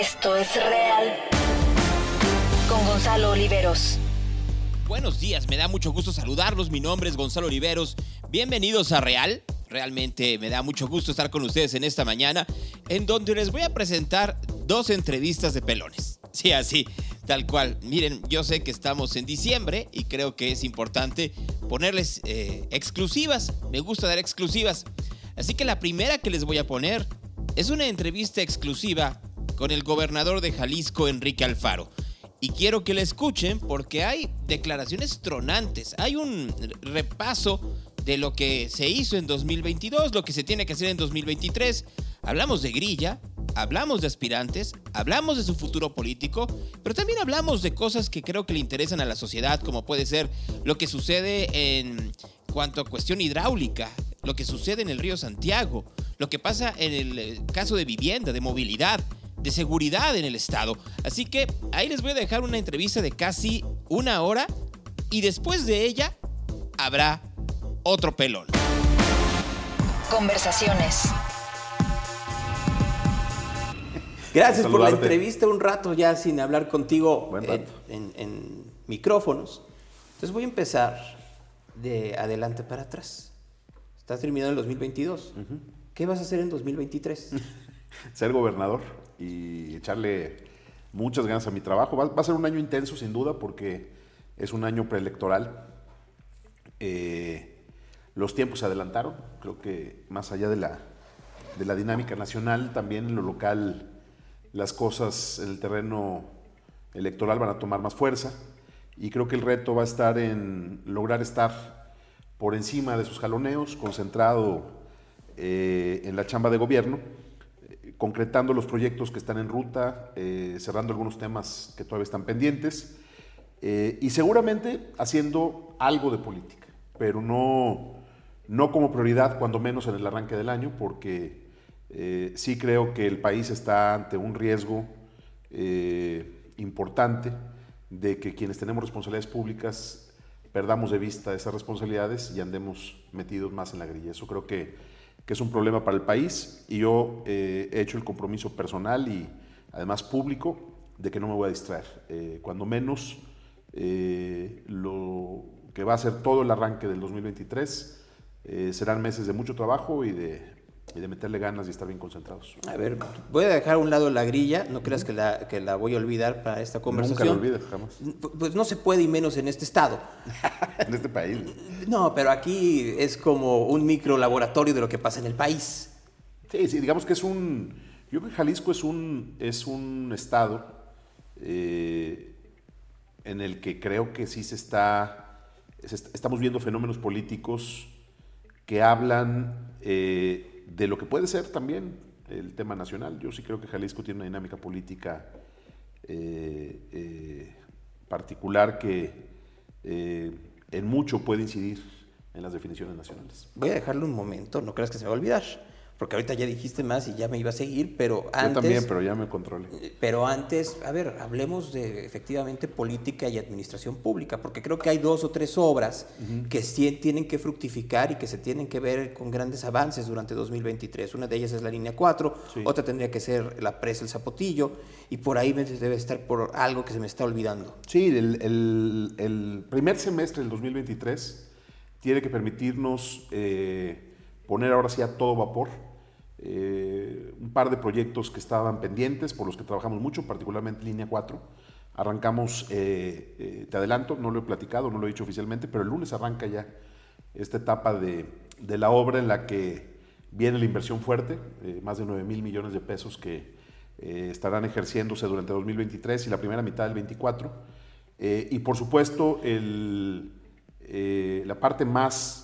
Esto es real. Con Gonzalo Oliveros. Buenos días, me da mucho gusto saludarlos. Mi nombre es Gonzalo Oliveros. Bienvenidos a Real. Realmente me da mucho gusto estar con ustedes en esta mañana, en donde les voy a presentar dos entrevistas de pelones. Sí, así, tal cual. Miren, yo sé que estamos en diciembre y creo que es importante ponerles eh, exclusivas. Me gusta dar exclusivas. Así que la primera que les voy a poner es una entrevista exclusiva con el gobernador de Jalisco, Enrique Alfaro. Y quiero que la escuchen porque hay declaraciones tronantes. Hay un repaso de lo que se hizo en 2022, lo que se tiene que hacer en 2023. Hablamos de grilla, hablamos de aspirantes, hablamos de su futuro político, pero también hablamos de cosas que creo que le interesan a la sociedad, como puede ser lo que sucede en cuanto a cuestión hidráulica, lo que sucede en el río Santiago, lo que pasa en el eh, caso de vivienda, de movilidad, de seguridad en el estado. Así que ahí les voy a dejar una entrevista de casi una hora y después de ella habrá otro pelón. Conversaciones. Gracias por la entrevista, un rato ya sin hablar contigo en, en- en micrófonos. Entonces voy a empezar de adelante para atrás. Estás terminando el 2022. ¿Qué vas a hacer en 2023? ser gobernador y echarle muchas ganas a mi trabajo. Va, a ser un año intenso, sin duda, porque es un año preelectoral. Eh, los tiempos se adelantaron. Creo que más allá de la, de la dinámica nacional, también en lo local, las cosas en el terreno electoral van a tomar más fuerza. Y creo que el reto va a estar en lograr estar por encima de sus jaloneos, concentrado eh, en la chamba de gobierno, concretando los proyectos que están en ruta, eh, cerrando algunos temas que todavía están pendientes eh, y seguramente haciendo algo de política, pero no, no como prioridad, cuando menos en el arranque del año, porque eh, sí creo que el país está ante un riesgo importante de que quienes tenemos responsabilidades públicas perdamos de vista esas responsabilidades y andemos metidos más en la grilla. Eso creo que, que es un problema para el país y yo eh, he hecho el compromiso personal y además público de que no me voy a distraer. Eh, cuando menos eh, lo que va a ser todo el arranque del 2023 eh, serán meses de mucho trabajo y de, y de meterle ganas y estar bien concentrados. A ver, voy a dejar a un lado la grilla, no creas que la, que la voy a olvidar para esta Nunca conversación. lo olvides, jamás. Pu- Pues no se puede y menos en este estado. en este país. No, pero aquí es como un micro laboratorio de lo que pasa en el país. Sí, sí, digamos que es un. Yo creo que Jalisco es un, es un estado eh, en el que creo que sí se está. se estamos viendo fenómenos políticos que hablan eh, de lo que puede ser también el tema nacional. Yo sí creo que Jalisco tiene una dinámica política eh, eh, particular que eh, en mucho puede incidir en las definiciones nacionales. Voy a dejarlo un momento, no creas que se me va a olvidar, porque ahorita ya dijiste más y ya me iba a seguir, pero antes... Yo también, pero ya me controlé. Pero antes, a ver, hablemos de efectivamente política y administración pública, porque creo que hay dos o tres obras que sí tienen que fructificar y que se tienen que ver con grandes avances durante 2023. Una de ellas es la línea 4, Sí. otra tendría que ser la presa El Zapotillo, y por ahí me- debe estar por algo que se me está olvidando. Sí, el, el- el primer semestre del 2023 tiene que permitirnos eh, poner ahora sí a todo vapor eh, un par de proyectos que estaban pendientes, por los que trabajamos mucho, particularmente línea 4. Arrancamos, eh, eh, te adelanto, no lo he platicado, no lo he dicho oficialmente, pero el lunes arranca ya esta etapa de, de la obra en la que viene la inversión fuerte, más de 9 mil millones de pesos que estarán ejerciéndose durante 2023 y la primera mitad del 24. Eh, y por supuesto, el, la parte más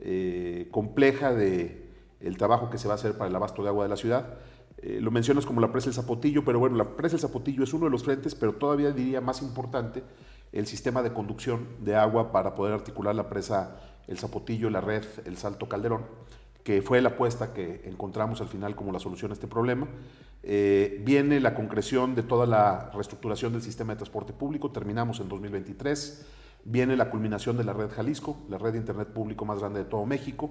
eh, compleja de el trabajo que se va a hacer para el abasto de agua de la ciudad. Eh, lo mencionas como la presa del Zapotillo, pero bueno, la presa del Zapotillo es uno de los frentes, pero todavía diría más importante el sistema de conducción de agua para poder articular la presa El Zapotillo, la red El Salto Calderón, que fue la apuesta que encontramos al final como la solución a este problema. Eh, viene la concreción de toda la reestructuración del sistema de transporte público, terminamos en 2023. Viene la culminación de la red Jalisco, la red de Internet público más grande de todo México.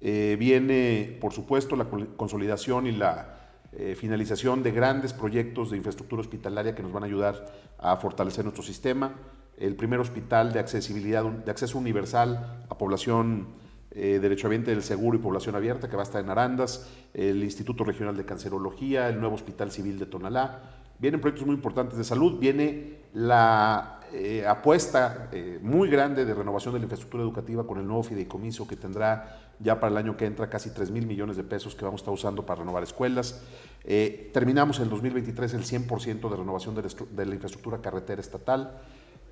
Eh, viene, por supuesto, la consolidación y la eh, finalización de grandes proyectos de infraestructura hospitalaria que nos van a ayudar a fortalecer nuestro sistema, el primer hospital de accesibilidad, de acceso universal a población eh, derechohabiente del seguro y población abierta que va a estar en Arandas, el Instituto Regional de Cancerología, el nuevo Hospital Civil de Tonalá. Vienen proyectos muy importantes de salud, viene la eh, apuesta eh, muy grande de renovación de la infraestructura educativa con el nuevo fideicomiso que tendrá ya para el año que entra casi 3 mil millones de pesos que vamos a estar usando para renovar escuelas. Eh, terminamos en el 2023 el 100% de renovación de la, de la, infraestructura carretera estatal.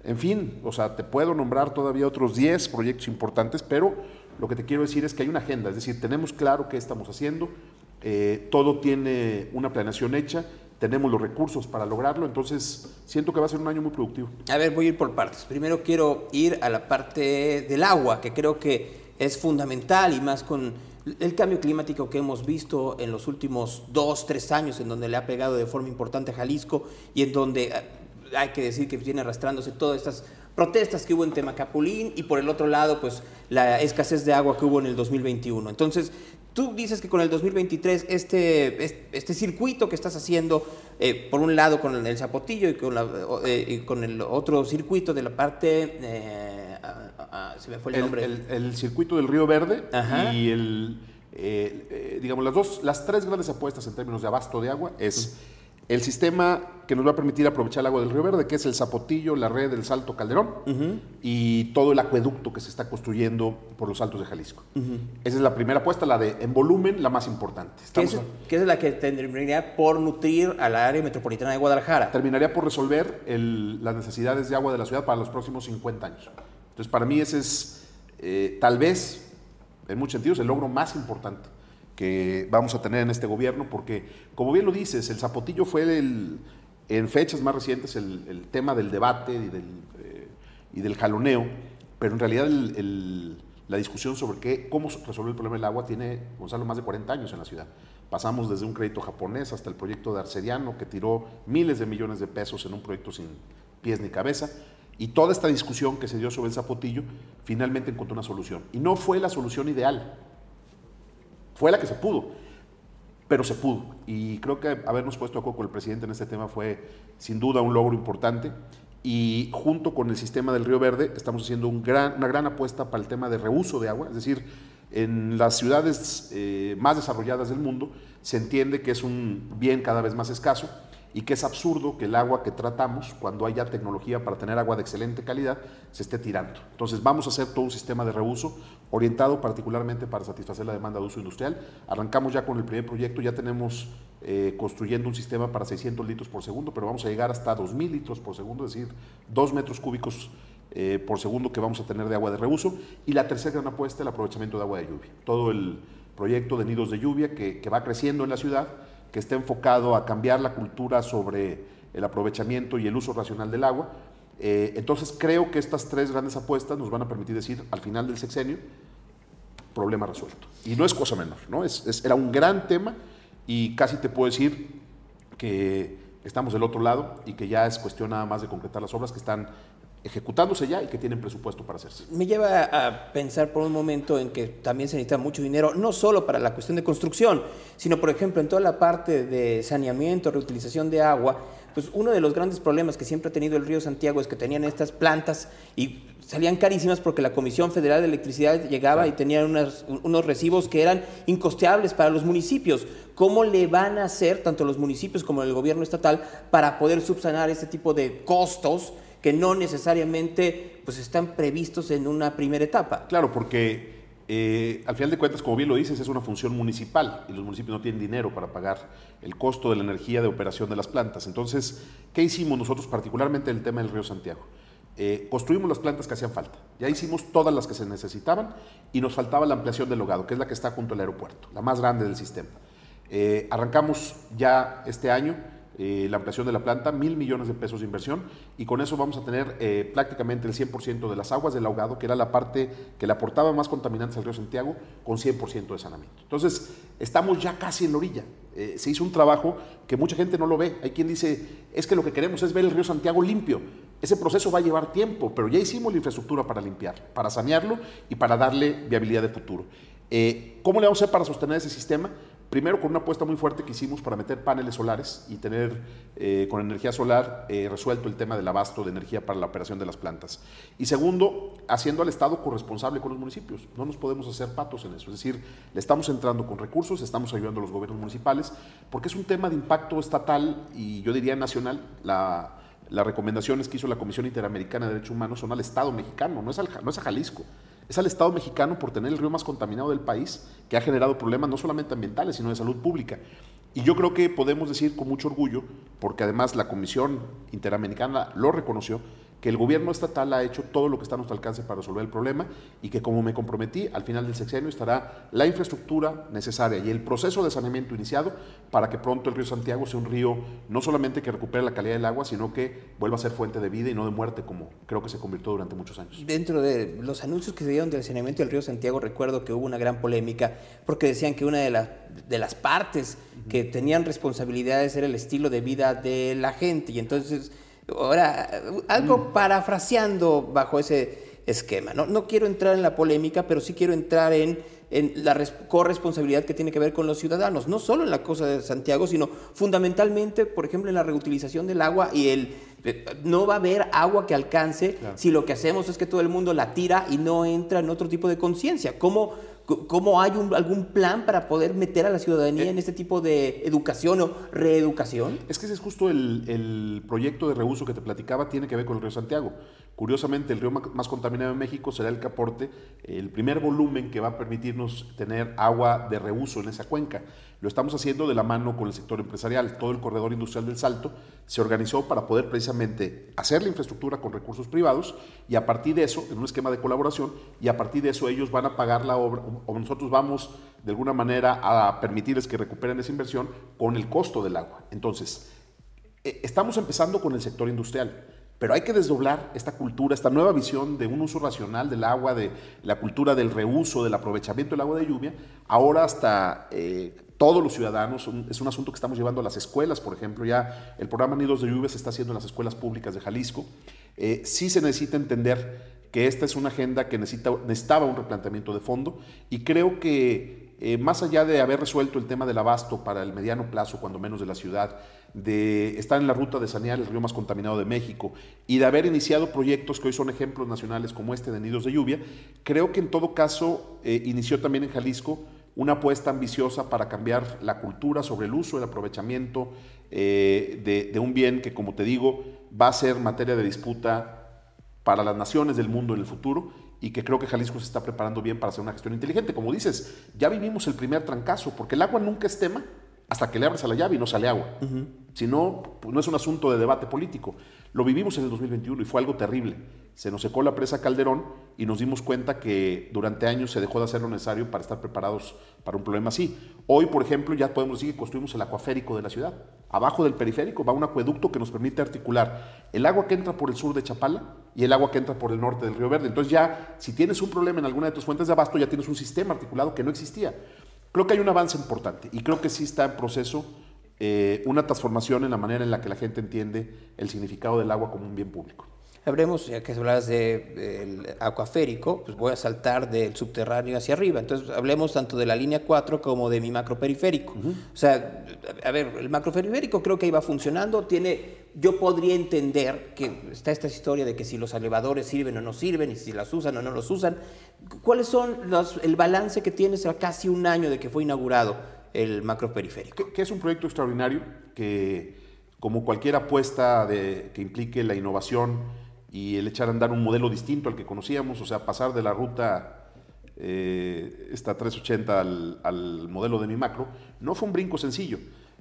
En fin, o sea, te puedo nombrar todavía otros 10 proyectos importantes, pero lo que te quiero decir es que hay una agenda, es decir, tenemos claro qué estamos haciendo, todo tiene una planeación hecha tenemos los recursos para lograrlo, entonces siento que va a ser un año muy productivo. A ver, voy a ir por partes. Primero quiero ir a la parte del agua, que creo que es fundamental y más con el cambio climático que hemos visto en los últimos dos, tres años, en donde le ha pegado de forma importante a Jalisco y en donde eh, hay que decir que viene arrastrándose todas estas protestas que hubo en Temacapulín y por el otro lado, pues la escasez de agua que hubo en el 2021. Entonces, Tú dices que con el 2023 este, este circuito que estás haciendo, eh, por un lado con el Zapotillo y con, eh, con el otro circuito de la parte, eh, se me fue el, nombre. El, circuito del Río Verde y el, digamos, las, dos, las tres grandes apuestas en términos de abasto de agua es el sistema que nos va a permitir aprovechar el agua del Río Verde, que es el Zapotillo, la red del Salto Calderón y todo el acueducto que se está construyendo por los altos de Jalisco. Esa es la primera apuesta, la de en volumen, la más importante. ¿Qué es, es, la que terminaría por nutrir a la área metropolitana de Guadalajara? Terminaría por resolver las necesidades de agua de la ciudad para los próximos 50 años. Entonces, para mí ese es, eh, tal vez, en muchos sentidos, el logro más importante que vamos a tener en este gobierno, porque, como bien lo dices, el zapotillo fue el, en fechas más recientes el, tema del debate y del, eh, y del, jaloneo, pero en realidad la discusión sobre qué, cómo resolver el problema del agua tiene, Gonzalo, más de 40 años en la ciudad. Pasamos desde un crédito japonés hasta el proyecto de Arcediano, que tiró miles de millones de pesos en un proyecto sin pies ni cabeza. Y toda esta discusión que se dio sobre el zapotillo finalmente encontró una solución. Y no fue la solución ideal, fue la que se pudo, pero se pudo. Y creo que habernos puesto a con el presidente en este tema fue sin duda un logro importante. Y junto con el sistema del Río Verde estamos haciendo una gran apuesta para el tema de reuso de agua. Es decir, en las ciudades eh, más desarrolladas del mundo se entiende que es un bien cada vez más escaso y que es absurdo que el agua que tratamos, cuando haya tecnología para tener agua de excelente calidad, se esté tirando. Entonces vamos a hacer todo un sistema de reuso orientado particularmente para satisfacer la demanda de uso industrial. Arrancamos ya con el primer proyecto, ya tenemos eh, construyendo un sistema para 600 litros por segundo, pero vamos a llegar hasta 2.000 litros por segundo, es decir, 2 metros cúbicos eh, por segundo que vamos a tener de agua de reuso. Y la tercera gran apuesta, el aprovechamiento de agua de lluvia. Todo el proyecto de nidos de lluvia que, que va creciendo en la ciudad que esté enfocado a cambiar la cultura sobre el aprovechamiento y el uso racional del agua. Eh, entonces creo que estas tres grandes apuestas nos van a permitir decir al final del sexenio, problema resuelto. Y no es cosa menor, ¿no? Es, era un gran tema y casi te puedo decir que estamos del otro lado y que ya es cuestión nada más de concretar las obras que están ejecutándose ya y que tienen presupuesto para hacerse. Me lleva a pensar por un momento en que también se necesita mucho dinero, no solo para la cuestión de construcción, sino por ejemplo en toda la parte de saneamiento, reutilización de agua, pues uno de los grandes problemas que siempre ha tenido el río Santiago es que tenían estas plantas y salían carísimas porque la Comisión Federal de Electricidad llegaba y tenían unos recibos que eran incosteables para los municipios. ¿Cómo le van a hacer tanto los municipios como el gobierno estatal para poder subsanar este tipo de costos? Que no necesariamente pues, están previstos en una primera etapa. Claro, porque eh, al final de cuentas, como bien lo dices, es una función municipal y los municipios no tienen dinero para pagar el costo de la energía de operación de las plantas. Entonces, ¿qué hicimos nosotros particularmente en el tema del río Santiago? Eh, construimos las plantas que hacían falta. Ya hicimos todas las que se necesitaban y nos faltaba la ampliación del hogado, que es la que está junto al aeropuerto, la más grande del sistema. Eh, arrancamos ya este año eh, la ampliación de la planta, mil millones de pesos de inversión, y con eso vamos a tener eh, prácticamente el 100% de las aguas del ahogado, que era la parte que le aportaba más contaminantes al río Santiago, con 100% de saneamiento. Entonces, estamos ya casi en la orilla. Eh, se hizo un trabajo que mucha gente no lo ve. Hay quien dice, es que lo que queremos es ver el río Santiago limpio. Ese proceso va a llevar tiempo, pero ya hicimos la infraestructura para limpiar, para sanearlo y para darle viabilidad de futuro. ¿Cómo le vamos a hacer para sostener ese sistema? Primero, con una apuesta muy fuerte que hicimos para meter paneles solares y tener eh, con energía solar eh, resuelto el tema del abasto de energía para la operación de las plantas. Y segundo, haciendo al Estado corresponsable con los municipios. No nos podemos hacer patos en eso. Es decir, le estamos entrando con recursos, estamos ayudando a los gobiernos municipales, porque es un tema de impacto estatal y yo diría nacional. La, las recomendaciones que hizo la Comisión Interamericana de Derechos Humanos son al Estado mexicano, no no es a Jalisco es al Estado mexicano por tener el río más contaminado del país, que ha generado problemas no solamente ambientales, sino de salud pública. Y yo creo que podemos decir con mucho orgullo, porque además la Comisión Interamericana lo reconoció, que el gobierno estatal ha hecho todo lo que está a nuestro alcance para resolver el problema y que como me comprometí, al final del sexenio estará la infraestructura necesaria y el proceso de saneamiento iniciado para que pronto el río Santiago sea un río no solamente que recupere la calidad del agua, sino que vuelva a ser fuente de vida y no de muerte como creo que se convirtió durante muchos años. Dentro de los anuncios que se dieron del saneamiento del río Santiago, recuerdo que hubo una gran polémica porque decían que una de, las de las partes que tenían responsabilidades era el estilo de vida de la gente y entonces Ahora, algo mm. parafraseando bajo ese esquema. ¿no? no quiero entrar en la polémica, pero sí quiero entrar en, en la corresponsabilidad que tiene que ver con los ciudadanos, no solo en la cosa de Santiago, sino fundamentalmente, por ejemplo, en la reutilización del agua y el eh, no va a haber agua que alcance si lo que hacemos es que todo el mundo la tira y no entra en otro tipo de conciencia. ¿Cómo, ¿Cómo hay algún plan para poder meter a la ciudadanía eh. en este tipo de educación o reeducación? Es que ese es justo el, el, proyecto de reuso que te platicaba, tiene que ver con el río Santiago. Curiosamente, el río más contaminado de México será el que aporte el primer volumen que va a permitirnos tener agua de reuso en esa cuenca. Lo estamos haciendo de la mano con el sector empresarial. Todo el corredor industrial del Salto se organizó para poder precisamente hacer la infraestructura con recursos privados y a partir de eso, en un esquema de colaboración, y a partir de eso ellos van a pagar la obra o nosotros vamos de alguna manera a permitirles que recuperen esa inversión con el costo del agua. Entonces, eh, estamos empezando con el sector industrial pero hay que desdoblar esta cultura, esta nueva visión de un uso racional del agua, de la cultura del reuso, del aprovechamiento del agua de lluvia, ahora hasta eh, todos los ciudadanos. es un asunto que estamos llevando a las escuelas, por ejemplo. Ya el programa Nidos de Lluvia se está haciendo en las escuelas públicas de Jalisco. Eh, sí se necesita entender que esta es una agenda que necesita, necesitaba un replanteamiento de fondo y creo que eh, más allá de haber resuelto el tema del abasto para el mediano plazo, cuando menos de la ciudad, de estar en la ruta de sanear el río más contaminado de México y de haber iniciado proyectos que hoy son ejemplos nacionales como este de Nidos de Lluvia, creo que en todo caso eh, inició también en Jalisco una apuesta ambiciosa para cambiar la cultura sobre el uso, el aprovechamiento eh, de un bien que, como te digo, va a ser materia de disputa para las naciones del mundo en el futuro y que creo que Jalisco se está preparando bien para hacer una gestión inteligente. Como dices, ya vivimos el primer trancazo, porque el agua nunca es tema hasta que le abres a la llave y no sale agua. Si no, pues no es un asunto de debate político. Lo vivimos en el 2021 y fue algo terrible. Se nos secó la presa Calderón y nos dimos cuenta que durante años se dejó de hacer lo necesario para estar preparados para un problema así. Hoy, por ejemplo, ya podemos decir que construimos el acuaférico de la ciudad. Abajo del periférico va un acueducto que nos permite articular el agua que entra por el sur de Chapala y el agua que entra por el norte del Río Verde. Entonces ya, si tienes un problema en alguna de tus fuentes de abasto, ya tienes un sistema articulado que no existía. Creo que hay un avance importante y creo que sí está en proceso eh, una transformación en la manera en la que la gente entiende el significado del agua como un bien público. Hablemos, ya que hablas del de, acuaférico, pues voy a saltar del subterráneo hacia arriba. Entonces, hablemos tanto de la línea 4 como de mi macroperiférico. O sea, a ver, el macroperiférico creo que iba funcionando. Tiene, yo podría entender que está esta historia de que si los elevadores sirven o no sirven, y si las usan o no los usan. ¿Cuáles son los, el balance que tienes a casi un año de que fue inaugurado el macroperiférico? Que, que es un proyecto extraordinario que, como cualquier apuesta que implique la innovación, y el echar a andar un modelo distinto al que conocíamos, o sea, pasar de la ruta eh, esta 380 al, al, modelo de mi macro, no fue un brinco sencillo.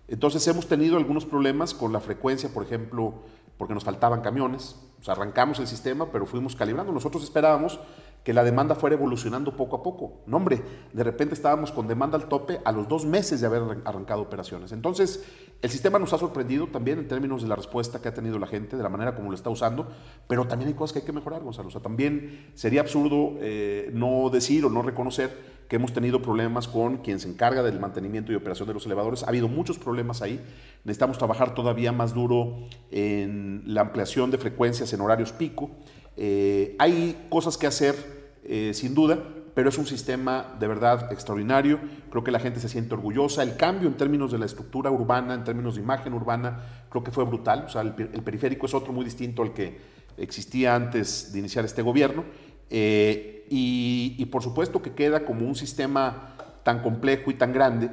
Entonces hemos tenido algunos problemas con la frecuencia, por ejemplo, porque nos faltaban camiones, arrancamos el sistema, pero fuimos calibrando. Nosotros esperábamos que la demanda fuera evolucionando poco a poco. No, hombre, de repente estábamos con demanda al tope a los dos meses de haber arrancado operaciones. Entonces, el sistema nos ha sorprendido también en términos de la respuesta que ha tenido la gente, de la manera como lo está usando, pero también hay cosas que hay que mejorar, Gonzalo. O sea, también sería absurdo eh, no decir o no reconocer que hemos tenido problemas con quien se encarga del mantenimiento y operación de los elevadores. Ha habido muchos problemas ahí. Necesitamos trabajar todavía más duro en la ampliación de frecuencias en horarios pico. Eh, hay cosas que hacer, eh, sin duda, pero es un sistema de verdad extraordinario. Creo que la gente se siente orgullosa. El cambio en términos de la estructura urbana, en términos de imagen urbana, creo que fue brutal. O sea, el, periférico es otro muy distinto al que existía antes de iniciar este gobierno. Eh, y, por supuesto que queda como un sistema tan complejo y tan grande,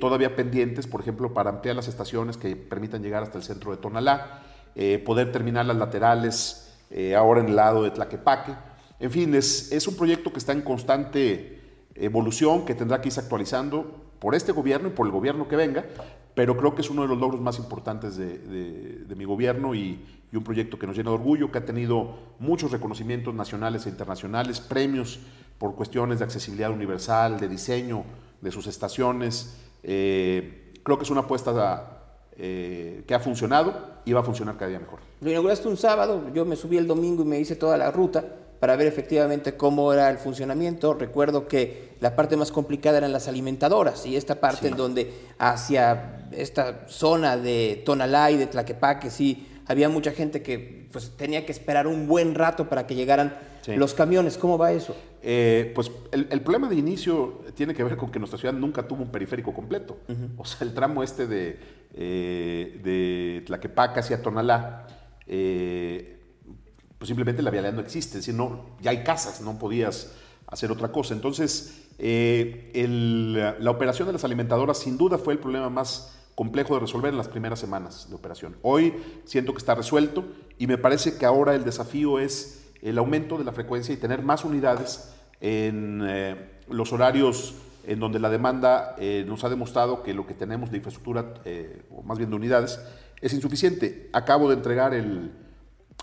todavía pendientes, por ejemplo, para ampliar las estaciones que permitan llegar hasta el centro de Tonalá, poder terminar las laterales ahora en el lado de Tlaquepaque. En fin, es, es un proyecto que está en constante evolución, que tendrá que irse actualizando por este gobierno y por el gobierno que venga, pero creo que es uno de los logros más importantes de, mi gobierno y, un proyecto que nos llena de orgullo, que ha tenido muchos reconocimientos nacionales e internacionales, premios por cuestiones de accesibilidad universal, de diseño de sus estaciones. Eh, creo que es una apuesta eh, que ha funcionado y va a funcionar cada día mejor. Lo inauguraste un sábado, yo me subí el domingo y me hice toda la ruta para ver efectivamente cómo era el funcionamiento. Recuerdo que la parte más complicada eran las alimentadoras y esta parte en donde hacia esta zona de Tonalá y de Tlaquepaque, sí, había mucha gente que pues, tenía que esperar un buen rato para que llegaran los camiones. ¿Cómo va eso? Eh, pues el, problema de inicio tiene que ver con que nuestra ciudad nunca tuvo un periférico completo. O sea, el tramo este de, eh, de Tlaquepaque hacia Tonalá, eh, pues simplemente la vialidad no existe, es decir, no, ya hay casas, no podías hacer otra cosa. Entonces, eh, la operación de las alimentadoras sin duda fue el problema más complejo de resolver en las primeras semanas de operación. Hoy siento que está resuelto y me parece que ahora el desafío es el aumento de la frecuencia y tener más unidades en eh, los horarios en donde la demanda eh, nos ha demostrado que lo que tenemos de infraestructura, o más bien de unidades, es insuficiente. Acabo de entregar el,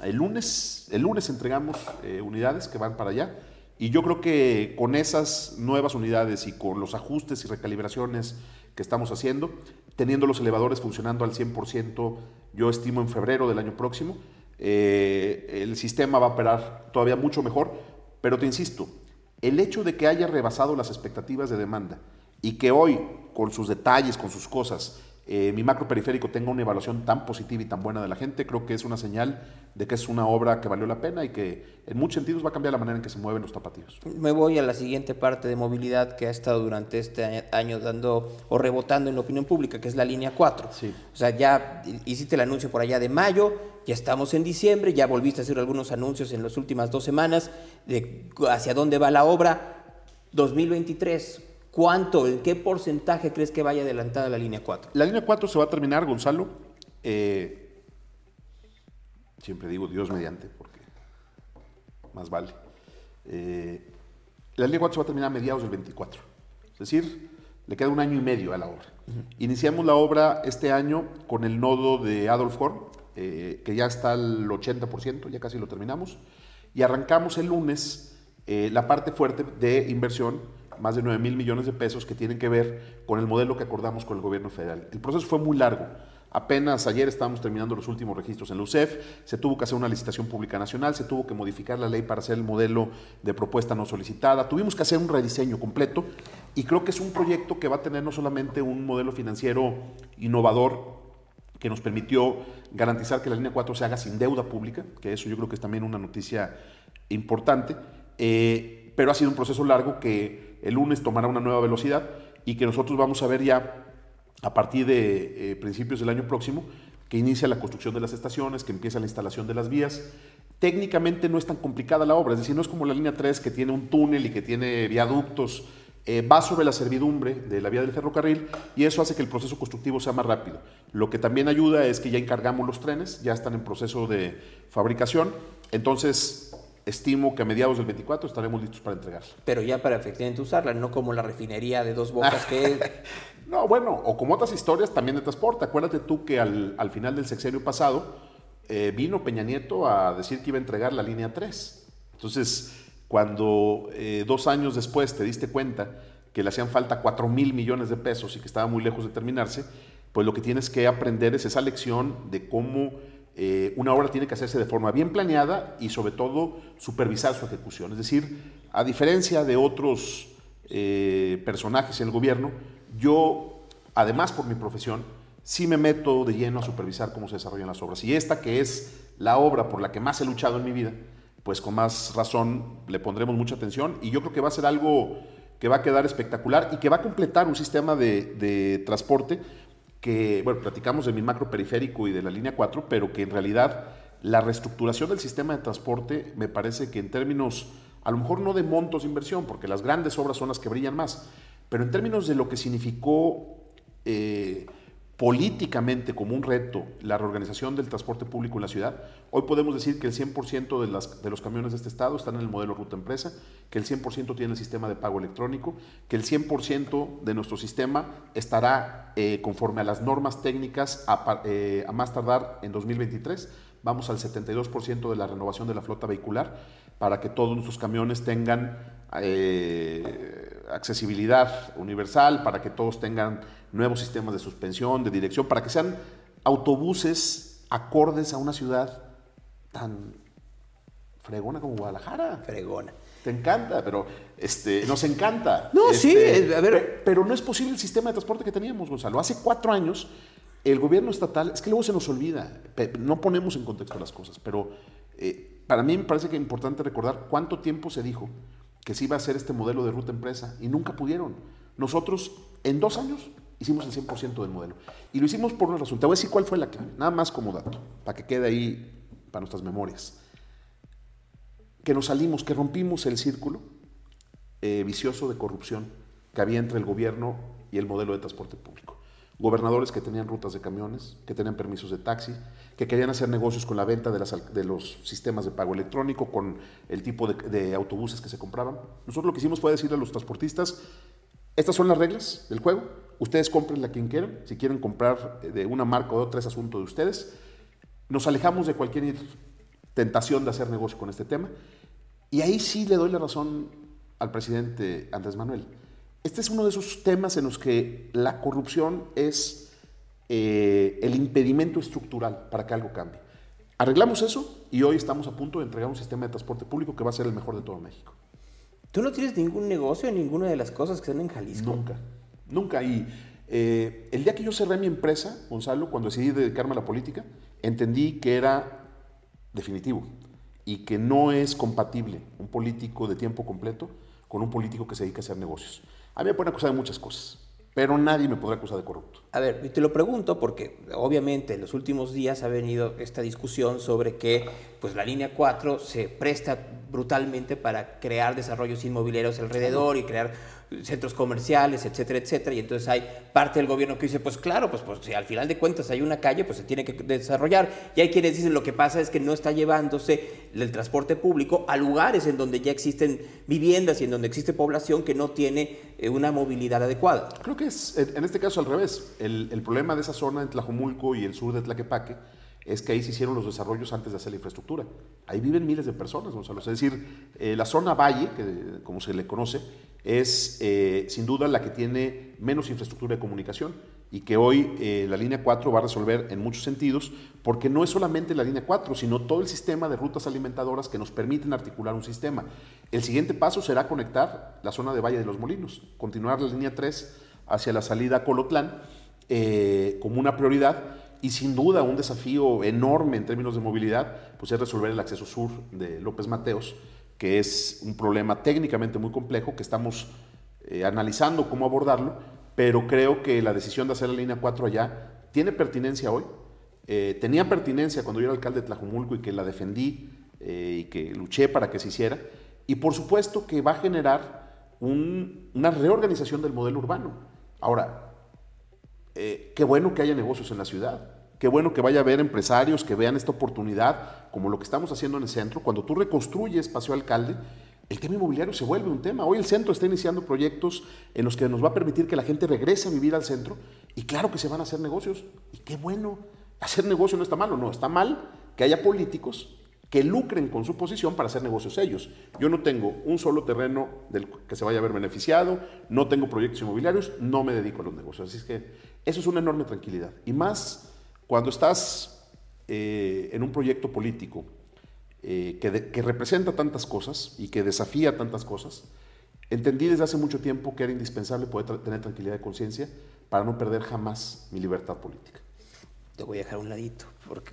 el lunes, el lunes entregamos eh, unidades que van para allá y yo creo que con esas nuevas unidades y con los ajustes y recalibraciones que estamos haciendo, teniendo los elevadores funcionando al 100%, yo estimo en febrero del año próximo, eh, el sistema va a operar todavía mucho mejor, pero te insisto, el hecho de que haya rebasado las expectativas de demanda y que hoy, con sus detalles, con sus cosas, eh, mi macro periférico tenga una evaluación tan positiva y tan buena de la gente, creo que es una señal de que es una obra que valió la pena y que en muchos sentidos va a cambiar la manera en que se mueven los tapatíos. Me voy a la siguiente parte de movilidad que ha estado durante este año dando o rebotando en la opinión pública, que es la línea 4. Sí. O sea, ya hiciste el anuncio por allá de mayo, ya estamos en diciembre, ya volviste a hacer algunos anuncios en las últimas dos semanas de hacia dónde va la obra. 2023, ¿Cuánto, en qué porcentaje crees que vaya adelantada la línea 4? La línea 4 se va a terminar, Gonzalo. Eh, siempre digo Dios mediante, porque más vale. Eh, la línea 4 se va a terminar a mediados del 24. Es decir, le queda un año y medio a la obra. Iniciamos la obra este año con el nodo de Adolf Horn, eh, que ya está al 80%, ya casi lo terminamos. Y arrancamos el lunes la parte fuerte de inversión más de 9 mil millones de pesos que tienen que ver con el modelo que acordamos con el gobierno federal. El proceso fue muy largo. Apenas ayer estábamos terminando los últimos registros en la UCEF, se tuvo que hacer una licitación pública nacional, se tuvo que modificar la ley para hacer el modelo de propuesta no solicitada, tuvimos que hacer un rediseño completo y creo que es un proyecto que va a tener no solamente un modelo financiero innovador que nos permitió garantizar que la línea 4 se haga sin deuda pública, que eso yo creo que es también una noticia importante, eh, pero ha sido un proceso largo que el lunes tomará una nueva velocidad y que nosotros vamos a ver ya a partir de eh, principios del año próximo que inicia la construcción de las estaciones, que empieza la instalación de las vías. Técnicamente no es tan complicada la obra, es decir, no es como la línea 3 que tiene un túnel y que tiene viaductos, eh, va sobre la servidumbre de la vía del ferrocarril y eso hace que el proceso constructivo sea más rápido. Lo que también ayuda es que ya encargamos los trenes, ya están en proceso de fabricación, entonces estimo que a mediados del 24 estaremos listos para entregarla. Pero ya para efectivamente usarla, no como la refinería de dos bocas que... no, bueno, o como otras historias también de transporte. Acuérdate tú que al, final del sexenio pasado eh, vino Peña Nieto a decir que iba a entregar la línea 3. Entonces, cuando eh, dos años después te diste cuenta que le hacían falta 4 mil millones de pesos y que estaba muy lejos de terminarse, pues lo que tienes que aprender es esa lección de cómo eh, una obra tiene que hacerse de forma bien planeada y sobre todo supervisar su ejecución. Es decir, a diferencia de otros eh, personajes en el gobierno, yo, además por mi profesión, sí me meto de lleno a supervisar cómo se desarrollan las obras. Y esta que es la obra por la que más he luchado en mi vida, pues con más razón le pondremos mucha atención. Y yo creo que va a ser algo que va a quedar espectacular y que va a completar un sistema de, de transporte que, bueno, platicamos de mi macro periférico y de la línea 4, pero que en realidad la reestructuración del sistema de transporte me parece que en términos, a lo mejor no de montos de inversión, porque las grandes obras son las que brillan más, pero en términos de lo que significó eh, políticamente como un reto la reorganización del transporte público en la ciudad, hoy podemos decir que el 100% de, las, de los camiones de este estado están en el modelo ruta empresa, que el 100% tiene el sistema de pago electrónico, que el 100% de nuestro sistema estará eh, conforme a las normas técnicas a, eh, más tardar en 2023. Vamos al 72% de la renovación de la flota vehicular para que todos nuestros camiones tengan eh, accesibilidad universal, para que todos tengan nuevos sistemas de suspensión, de dirección, para que sean autobuses acordes a una ciudad tan fregona como Guadalajara. Fregona. Te encanta, pero este, nos encanta. No, sí, Este, a ver. pe- Pero no es posible el sistema de transporte que teníamos, Gonzalo. Hace cuatro años, el gobierno estatal, es que luego se nos olvida, no ponemos en contexto las cosas, pero eh, para mí me parece que es importante recordar cuánto tiempo se dijo que se iba a hacer este modelo de ruta empresa y nunca pudieron. Nosotros, en dos años, hicimos el 100% del modelo. Y lo hicimos por una razón. Te voy a decir cuál fue la clave, nada más como dato, para que quede ahí para nuestras memorias. Que nos salimos, que rompimos el círculo eh, vicioso de corrupción que había entre el gobierno y el modelo de transporte público. Gobernadores que tenían rutas de camiones, que tenían permisos de taxi, que querían hacer negocios con la venta de, las de los sistemas de pago electrónico, con el tipo de, de autobuses que se compraban. Nosotros lo que hicimos fue decirle a los transportistas, estas son las reglas del juego, ustedes compren la quien quieran, si quieren comprar eh, de una marca o de otra es asunto de ustedes. Nos alejamos de cualquier tentación de hacer negocio con este tema y ahí sí le doy la razón al presidente Andrés Manuel. Este es uno de esos temas en los que la corrupción es eh, el impedimento estructural para que algo cambie. Arreglamos eso y hoy estamos a punto de entregar un sistema de transporte público que va a ser el mejor de todo México. ¿Tú no tienes ningún negocio en ninguna de las cosas que están en Jalisco? Nunca, nunca. Y eh, el día que yo cerré mi empresa, Gonzalo, cuando decidí dedicarme a la política, entendí que era definitivo y que no es compatible un político de tiempo completo con un político que se dedica a hacer negocios. A mí me pueden acusar de muchas cosas, pero nadie me podrá acusar de corrupto. A ver, y te lo pregunto porque obviamente en los últimos días ha venido esta discusión sobre que pues, la línea 4 se presta brutalmente para crear desarrollos inmobiliarios alrededor y crear centros comerciales, etcétera, etcétera. Y entonces hay parte del gobierno que dice, pues claro, pues, pues si al final de cuentas hay una calle, pues se tiene que desarrollar. Y hay quienes dicen lo que pasa es que no está llevándose el transporte público a lugares en donde ya existen viviendas y en donde existe población que no tiene eh, una movilidad adecuada. Creo que es, en este caso, al revés. El, problema de esa zona en Tlajomulco y el sur de Tlaquepaque es que ahí se hicieron los desarrollos antes de hacer la infraestructura. Ahí viven miles de personas, Gonzalo. Es decir, eh, la zona valle, que, como se le conoce, es eh, sin duda la que tiene menos infraestructura de comunicación y que hoy eh, la línea 4 va a resolver en muchos sentidos, porque no es solamente la línea 4, sino todo el sistema de rutas alimentadoras que nos permiten articular un sistema. El siguiente paso será conectar la zona de Valle de los Molinos, continuar la línea 3 hacia la salida a Colotlán eh, como una prioridad y sin duda un desafío enorme en términos de movilidad, pues es resolver el acceso sur de López Mateos, que es un problema técnicamente muy complejo que estamos eh, analizando cómo abordarlo, pero creo que la decisión de hacer la línea 4 allá tiene pertinencia hoy. Eh, tenía pertinencia cuando yo era alcalde de Tlajumulco y que la defendí eh, y que luché para que se hiciera. Y por supuesto que va a generar un- una reorganización del modelo urbano. Ahora, qué bueno que haya negocios en la ciudad. Qué bueno que vaya a haber empresarios que vean esta oportunidad, como lo que estamos haciendo en el centro. Cuando tú reconstruyes Paseo Alcalde, el tema inmobiliario se vuelve un tema. Hoy el centro está iniciando proyectos en los que nos va a permitir que la gente regrese a vivir al centro. Y claro que se van a hacer negocios. Y qué bueno. Hacer negocio no está malo. No, está mal que haya políticos que lucren con su posición para hacer negocios ellos. Yo no tengo un solo terreno del que se vaya a ver beneficiado, no tengo proyectos inmobiliarios, no me dedico a los negocios. Así es que eso es una enorme tranquilidad. Y más cuando estás eh, en un proyecto político eh, que, representa tantas cosas y que desafía tantas cosas, entendí desde hace mucho tiempo que era indispensable poder tener tranquilidad de conciencia para no perder jamás mi libertad política. Te voy a dejar un ladito, porque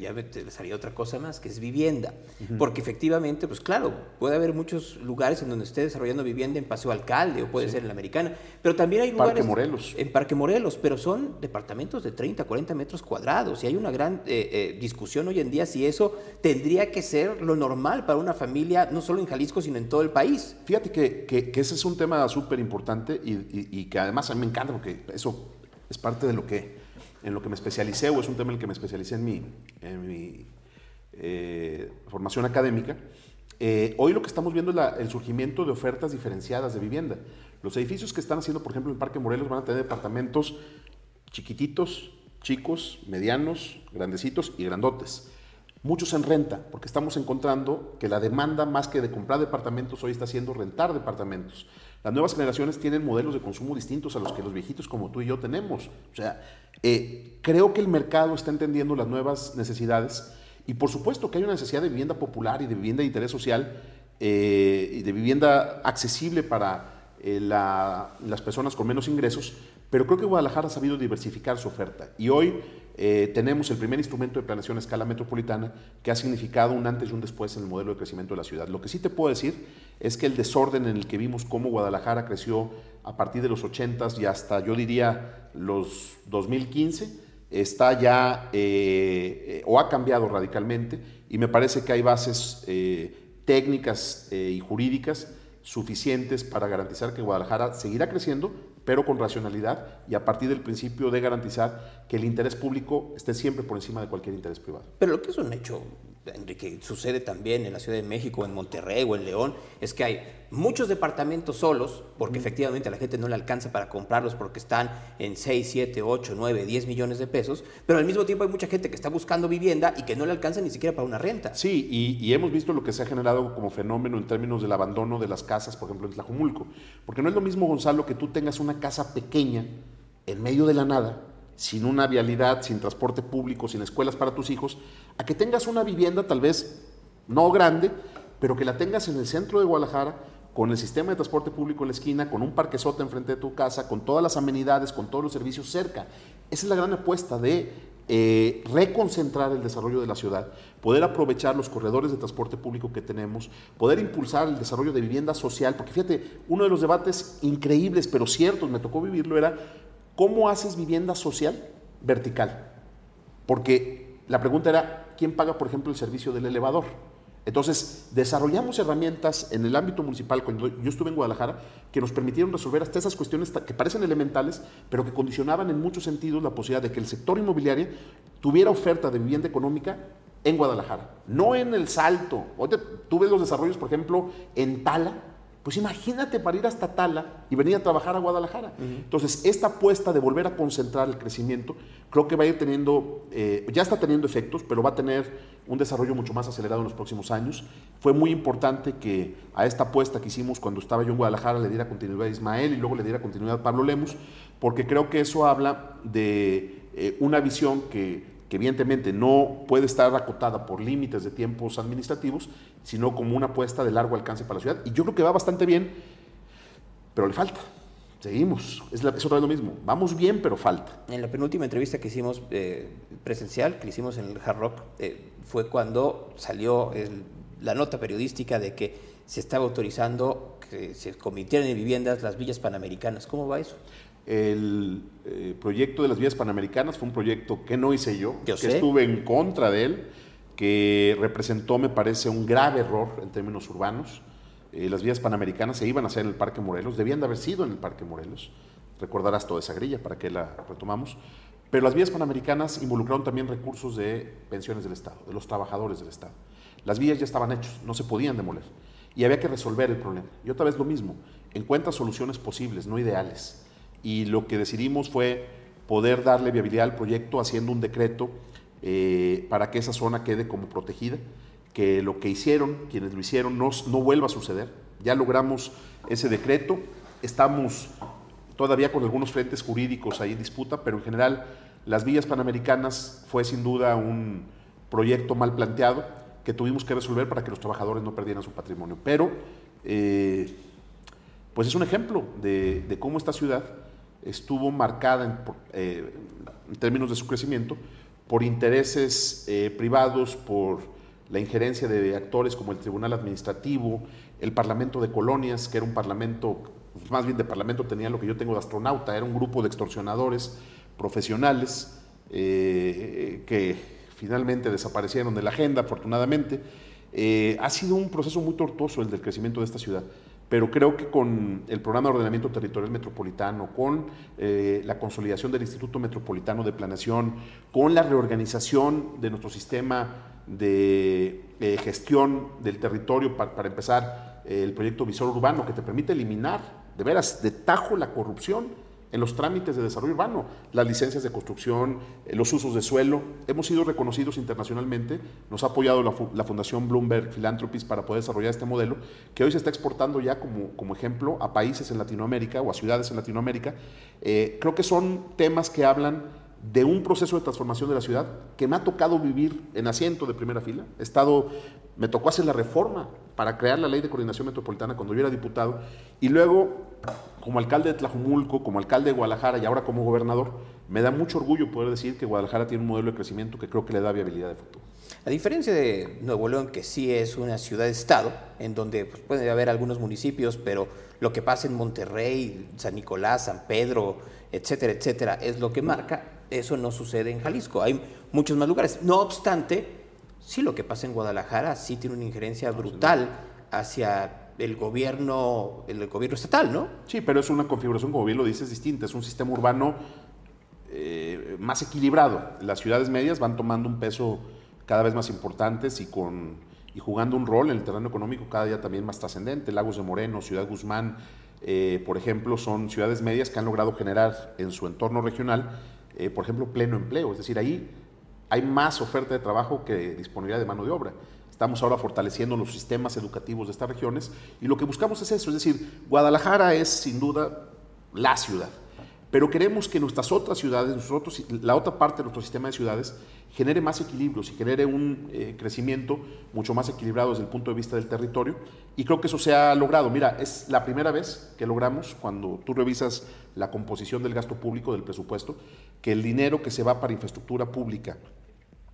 ya me salía otra cosa más, que es vivienda. Porque efectivamente, pues claro, puede haber muchos lugares en donde esté desarrollando vivienda en Paseo Alcalde o puede ser en la Americana, pero también hay lugares... Parque Morelos. En Parque Morelos, pero son departamentos de 30, 40 metros cuadrados y hay una gran eh, eh, discusión hoy en día si eso tendría que ser lo normal para una familia, no solo en Jalisco, sino en todo el país. Fíjate que, que, ese es un tema súper importante y, y que además a mí me encanta porque eso es parte de lo que en lo que me especialicé, o es un tema en el que me especialicé en mi, eh, formación académica, eh, hoy lo que estamos viendo es el surgimiento de ofertas diferenciadas de vivienda. Los edificios que están haciendo, por ejemplo, en el Parque Morelos van a tener departamentos chiquititos, chicos, medianos, grandecitos y grandotes. Muchos en renta, porque estamos encontrando que la demanda más que de comprar departamentos hoy está siendo rentar departamentos. Las nuevas generaciones tienen modelos de consumo distintos a los que los viejitos como tú y yo tenemos. O sea, eh, creo que el mercado está entendiendo las nuevas necesidades y por supuesto que hay una necesidad de vivienda popular y de vivienda de interés social eh, y de vivienda accesible para eh, las personas con menos ingresos, pero creo que Guadalajara ha sabido diversificar su oferta y hoy eh, tenemos el primer instrumento de planeación a escala metropolitana que ha significado un antes y un después en el modelo de crecimiento de la ciudad. Lo que sí te puedo decir es que el desorden en el que vimos cómo Guadalajara creció a partir de los 80 y hasta, yo diría, los 2015, está ya eh, o ha cambiado radicalmente y me parece que hay bases eh, técnicas y jurídicas suficientes para garantizar que Guadalajara seguirá creciendo, pero con racionalidad y a partir del principio de garantizar que el interés público esté siempre por encima de cualquier interés privado. Pero lo que es un hecho que sucede también en la Ciudad de México, en Monterrey o en León, es que hay muchos departamentos solos, porque efectivamente a la gente no le alcanza para comprarlos porque están en 6, 7, 8, 9, 10 millones de pesos, pero al mismo tiempo hay mucha gente que está buscando vivienda y que no le alcanza ni siquiera para una renta. Sí, y, y hemos visto lo que se ha generado como fenómeno en términos del abandono de las casas, por ejemplo, en Tlajumulco, porque no es lo mismo, Gonzalo, que tú tengas una casa pequeña en medio de la nada, sin una vialidad, sin transporte público, sin escuelas para tus hijos, a que tengas una vivienda tal vez no grande, pero que la tengas en el centro de Guadalajara, con el sistema de transporte público en la esquina, con un parquezote enfrente de tu casa, con todas las amenidades, con todos los servicios cerca. Esa es la gran apuesta de eh, reconcentrar el desarrollo de la ciudad, poder aprovechar los corredores de transporte público que tenemos, poder impulsar el desarrollo de vivienda social, porque fíjate, uno de los debates increíbles pero ciertos, me tocó vivirlo, era ¿Cómo haces vivienda social vertical? Porque la pregunta era, ¿quién paga, por ejemplo, el servicio del elevador? Entonces, desarrollamos herramientas en el ámbito municipal, cuando yo estuve en Guadalajara, que nos permitieron resolver hasta esas cuestiones que parecen elementales, pero que condicionaban en muchos sentidos la posibilidad de que el sector inmobiliario tuviera oferta de vivienda económica en Guadalajara, no en el Salto. Oye, tú ves los desarrollos, por ejemplo, en Tala, pues imagínate para ir hasta Tala y venir a trabajar a Guadalajara. Entonces, esta apuesta de volver a concentrar el crecimiento, creo que va a ir teniendo, eh, ya está teniendo efectos, pero va a tener un desarrollo mucho más acelerado en los próximos años. Fue muy importante que a esta apuesta que hicimos cuando estaba yo en Guadalajara le diera continuidad a Ismael y luego le diera continuidad a Pablo Lemus, porque creo que eso habla de eh, una visión que que evidentemente no puede estar acotada por límites de tiempos administrativos, sino como una apuesta de largo alcance para la ciudad. Y yo creo que va bastante bien, pero le falta. Seguimos, es, otra vez lo mismo. Vamos bien, pero falta. En la penúltima entrevista que hicimos eh, presencial, que hicimos en el Hard Rock, eh, fue cuando salió la nota periodística de que se estaba autorizando que se convirtieran en viviendas las villas panamericanas. ¿Cómo va eso? El eh, proyecto de las vías panamericanas fue un proyecto que no hice yo, que estuve en contra de él, que representó, me parece, un grave error en términos urbanos. Eh, las vías panamericanas se iban a hacer en el Parque Morelos, debían de haber sido en el Parque Morelos. Recordarás toda esa grilla para que la retomamos. Pero las vías panamericanas involucraron también recursos de pensiones del Estado, de los trabajadores del Estado. Las vías ya estaban hechas, no se podían demoler. Y había que resolver el problema. Y otra vez lo mismo, encuentra soluciones posibles, no ideales y lo que decidimos fue poder darle viabilidad al proyecto haciendo un decreto eh, para que esa zona quede como protegida, que lo que hicieron, quienes lo hicieron, no, no vuelva a suceder. Ya logramos ese decreto, estamos todavía con algunos frentes jurídicos ahí en disputa, pero en general las vías panamericanas fue sin duda un proyecto mal planteado que tuvimos que resolver para que los trabajadores no perdieran su patrimonio. Pero, eh, pues es un ejemplo de cómo esta ciudad estuvo marcada en, eh, en, términos de su crecimiento por intereses eh, privados, por la injerencia de actores como el Tribunal Administrativo, el Parlamento de Colonias, que era un parlamento, pues, más bien de parlamento tenía lo que yo tengo de astronauta, era un grupo de extorsionadores profesionales eh, que finalmente desaparecieron de la agenda, afortunadamente. Ha sido un proceso muy tortuoso el del crecimiento de esta ciudad pero creo que con el programa de ordenamiento territorial metropolitano, con eh, la consolidación del Instituto Metropolitano de Planeación, con la reorganización de nuestro sistema de eh, gestión del territorio, para, empezar, eh, el proyecto Visor Urbano, que te permite eliminar de veras de tajo la corrupción en los trámites de desarrollo urbano, las licencias de construcción, eh, los usos de suelo. Hemos sido reconocidos internacionalmente, nos ha apoyado la, Fundación Bloomberg Philanthropies para poder desarrollar este modelo, que hoy se está exportando ya como, como ejemplo a países en Latinoamérica o a ciudades en Latinoamérica. Eh, creo que son temas que hablan de un proceso de transformación de la ciudad que me ha tocado vivir en asiento de primera fila. Estado, me tocó hacer la reforma para crear la ley de coordinación metropolitana cuando yo era diputado y luego como alcalde de Tlajumulco, como alcalde de Guadalajara y ahora como gobernador, me da mucho orgullo poder decir que Guadalajara tiene un modelo de crecimiento que creo que le da viabilidad de futuro. A diferencia de Nuevo León, que sí es una ciudad-estado, en donde pues, puede haber algunos municipios, pero lo que pasa en Monterrey, San Nicolás, San Pedro, etcétera, etcétera, es lo que marca, eso no sucede en Jalisco. Hay muchos más lugares. No obstante, sí lo que pasa en Guadalajara sí tiene una injerencia brutal hacia el gobierno, el gobierno estatal, ¿no? Sí, pero es una configuración, como bien lo dices, distinta. Es un sistema urbano eh, más equilibrado. Las ciudades medias van tomando un peso cada vez más importantes y, con, y jugando un rol en el terreno económico cada día también más trascendente. Lagos de Moreno, Ciudad Guzmán, eh, por ejemplo, son ciudades medias que han logrado generar en su entorno regional, eh, por ejemplo, pleno empleo. Es decir, ahí hay más oferta de trabajo que disponibilidad de mano de obra. Estamos ahora fortaleciendo los sistemas educativos de estas regiones y lo que buscamos es eso, es decir, Guadalajara es sin duda la ciudad, pero queremos que nuestras otras ciudades, nosotros, la otra parte de nuestro sistema de ciudades, genere más equilibrios y genere un eh, crecimiento mucho más equilibrado desde el punto de vista del territorio. Y creo que eso se ha logrado. Mira, es la primera vez que logramos, cuando tú revisas la composición del gasto público, del presupuesto, que el dinero que se va para infraestructura pública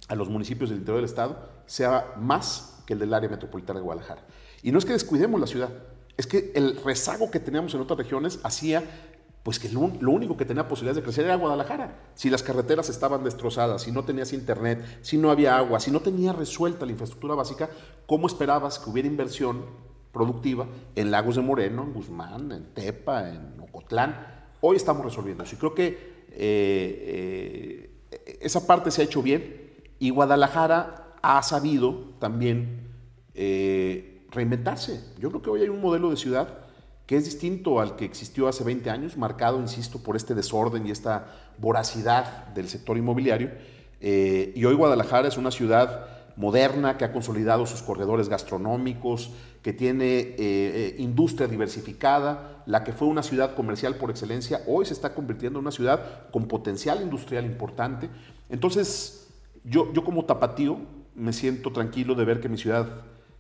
a los municipios del interior del Estado sea más que el del área metropolitana de Guadalajara. Y no es que descuidemos la ciudad, es que el rezago que teníamos en otras regiones hacía pues que lo, único que tenía posibilidades de crecer era Guadalajara. Si las carreteras estaban destrozadas, si no tenías internet, si no había agua, si no tenía resuelta la infraestructura básica, ¿cómo esperabas que hubiera inversión productiva en Lagos de Moreno, en Guzmán, en Tepa, en Ocotlán? Hoy estamos resolviendo eso y creo que eh, eh, esa parte se ha hecho bien y Guadalajara ha sabido también eh, reinventarse. Yo creo que hoy hay un modelo de ciudad que es distinto al que existió hace 20 años, marcado, insisto, por este desorden y esta voracidad del sector inmobiliario. Eh, y hoy Guadalajara es una ciudad moderna que ha consolidado sus corredores gastronómicos, que tiene eh, industria diversificada, la que fue una ciudad comercial por excelencia, hoy se está convirtiendo en una ciudad con potencial industrial importante. Entonces, yo, yo como tapatío me siento tranquilo de ver que mi ciudad,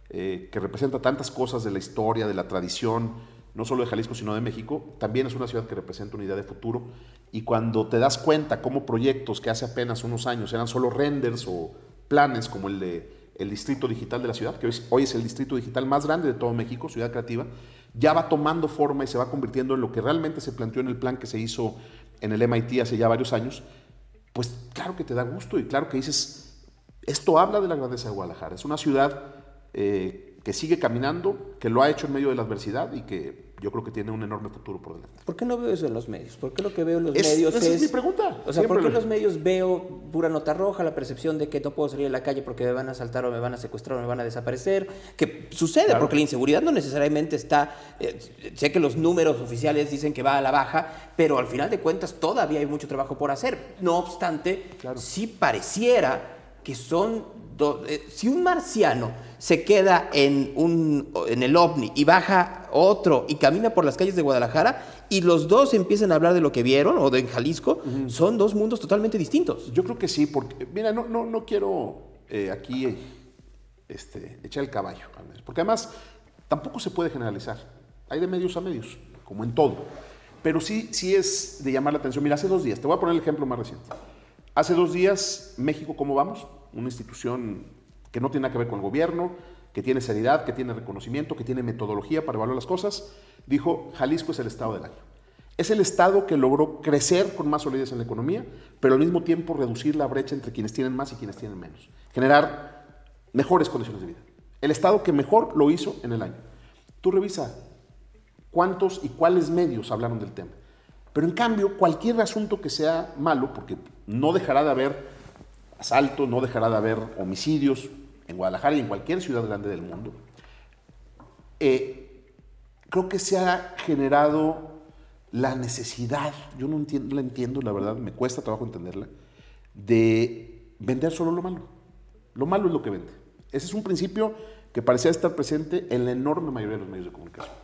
eh, que representa tantas cosas de la historia, de la tradición, no solo de Jalisco, sino de México, también es una ciudad que representa una idea de futuro. Y cuando te das cuenta cómo proyectos que hace apenas unos años eran solo renders o planes, como el de el Distrito Digital de la ciudad, que hoy, hoy es el distrito digital más grande de todo México, Ciudad Creativa, ya va tomando forma y se va convirtiendo en lo que realmente se planteó en el plan que se hizo en el MIT hace ya varios años, pues claro que te da gusto y claro que dices, esto habla de la grandeza de Guadalajara. Es una ciudad eh, que sigue caminando, que lo ha hecho en medio de la adversidad y que yo creo que tiene un enorme futuro por delante. ¿Por qué no veo eso en los medios? ¿Por qué lo que veo en los medios esa es, mi pregunta. O sea, ¿por qué en los medios veo pura nota roja, la percepción de que no puedo salir a la calle porque me van a asaltar o me van a secuestrar o me van a desaparecer? Que sucede, porque la inseguridad no necesariamente está... Eh, sé que los números oficiales dicen que va a la baja, pero al final de cuentas todavía hay mucho trabajo por hacer. No obstante, sí pareciera que son... Eh, si un marciano se queda en, un, en el ovni y baja otro y camina por las calles de Guadalajara y los dos empiezan a hablar de lo que vieron o de Jalisco, son dos mundos totalmente distintos. Yo creo que sí, porque, mira, no, no, no quiero eh, aquí este, echar el caballo, porque además tampoco se puede generalizar. Hay de medios a medios, como en todo. Pero sí, sí es de llamar la atención. Mira, hace dos días, te voy a poner el ejemplo más reciente. Hace dos días, México, ¿cómo vamos? Una institución que no tiene nada que ver con el gobierno, que tiene seriedad, que tiene reconocimiento, que tiene metodología para evaluar las cosas, dijo, Jalisco es el estado del año. Es el estado que logró crecer con más solidez en la economía, pero al mismo tiempo reducir la brecha entre quienes tienen más y quienes tienen menos. Generar mejores condiciones de vida. El estado que mejor lo hizo en el año. Tú revisa cuántos y cuáles medios hablaron del tema. Pero en cambio, cualquier asunto que sea malo, porque no dejará de haber asaltos, no dejará de haber homicidios en Guadalajara y en cualquier ciudad grande del mundo, eh, creo que se ha generado la necesidad, yo no, entiendo, la entiendo, la verdad, me cuesta trabajo entenderla, de vender solo lo malo. Lo malo es lo que vende. Ese es un principio que parecía estar presente en la enorme mayoría de los medios de comunicación.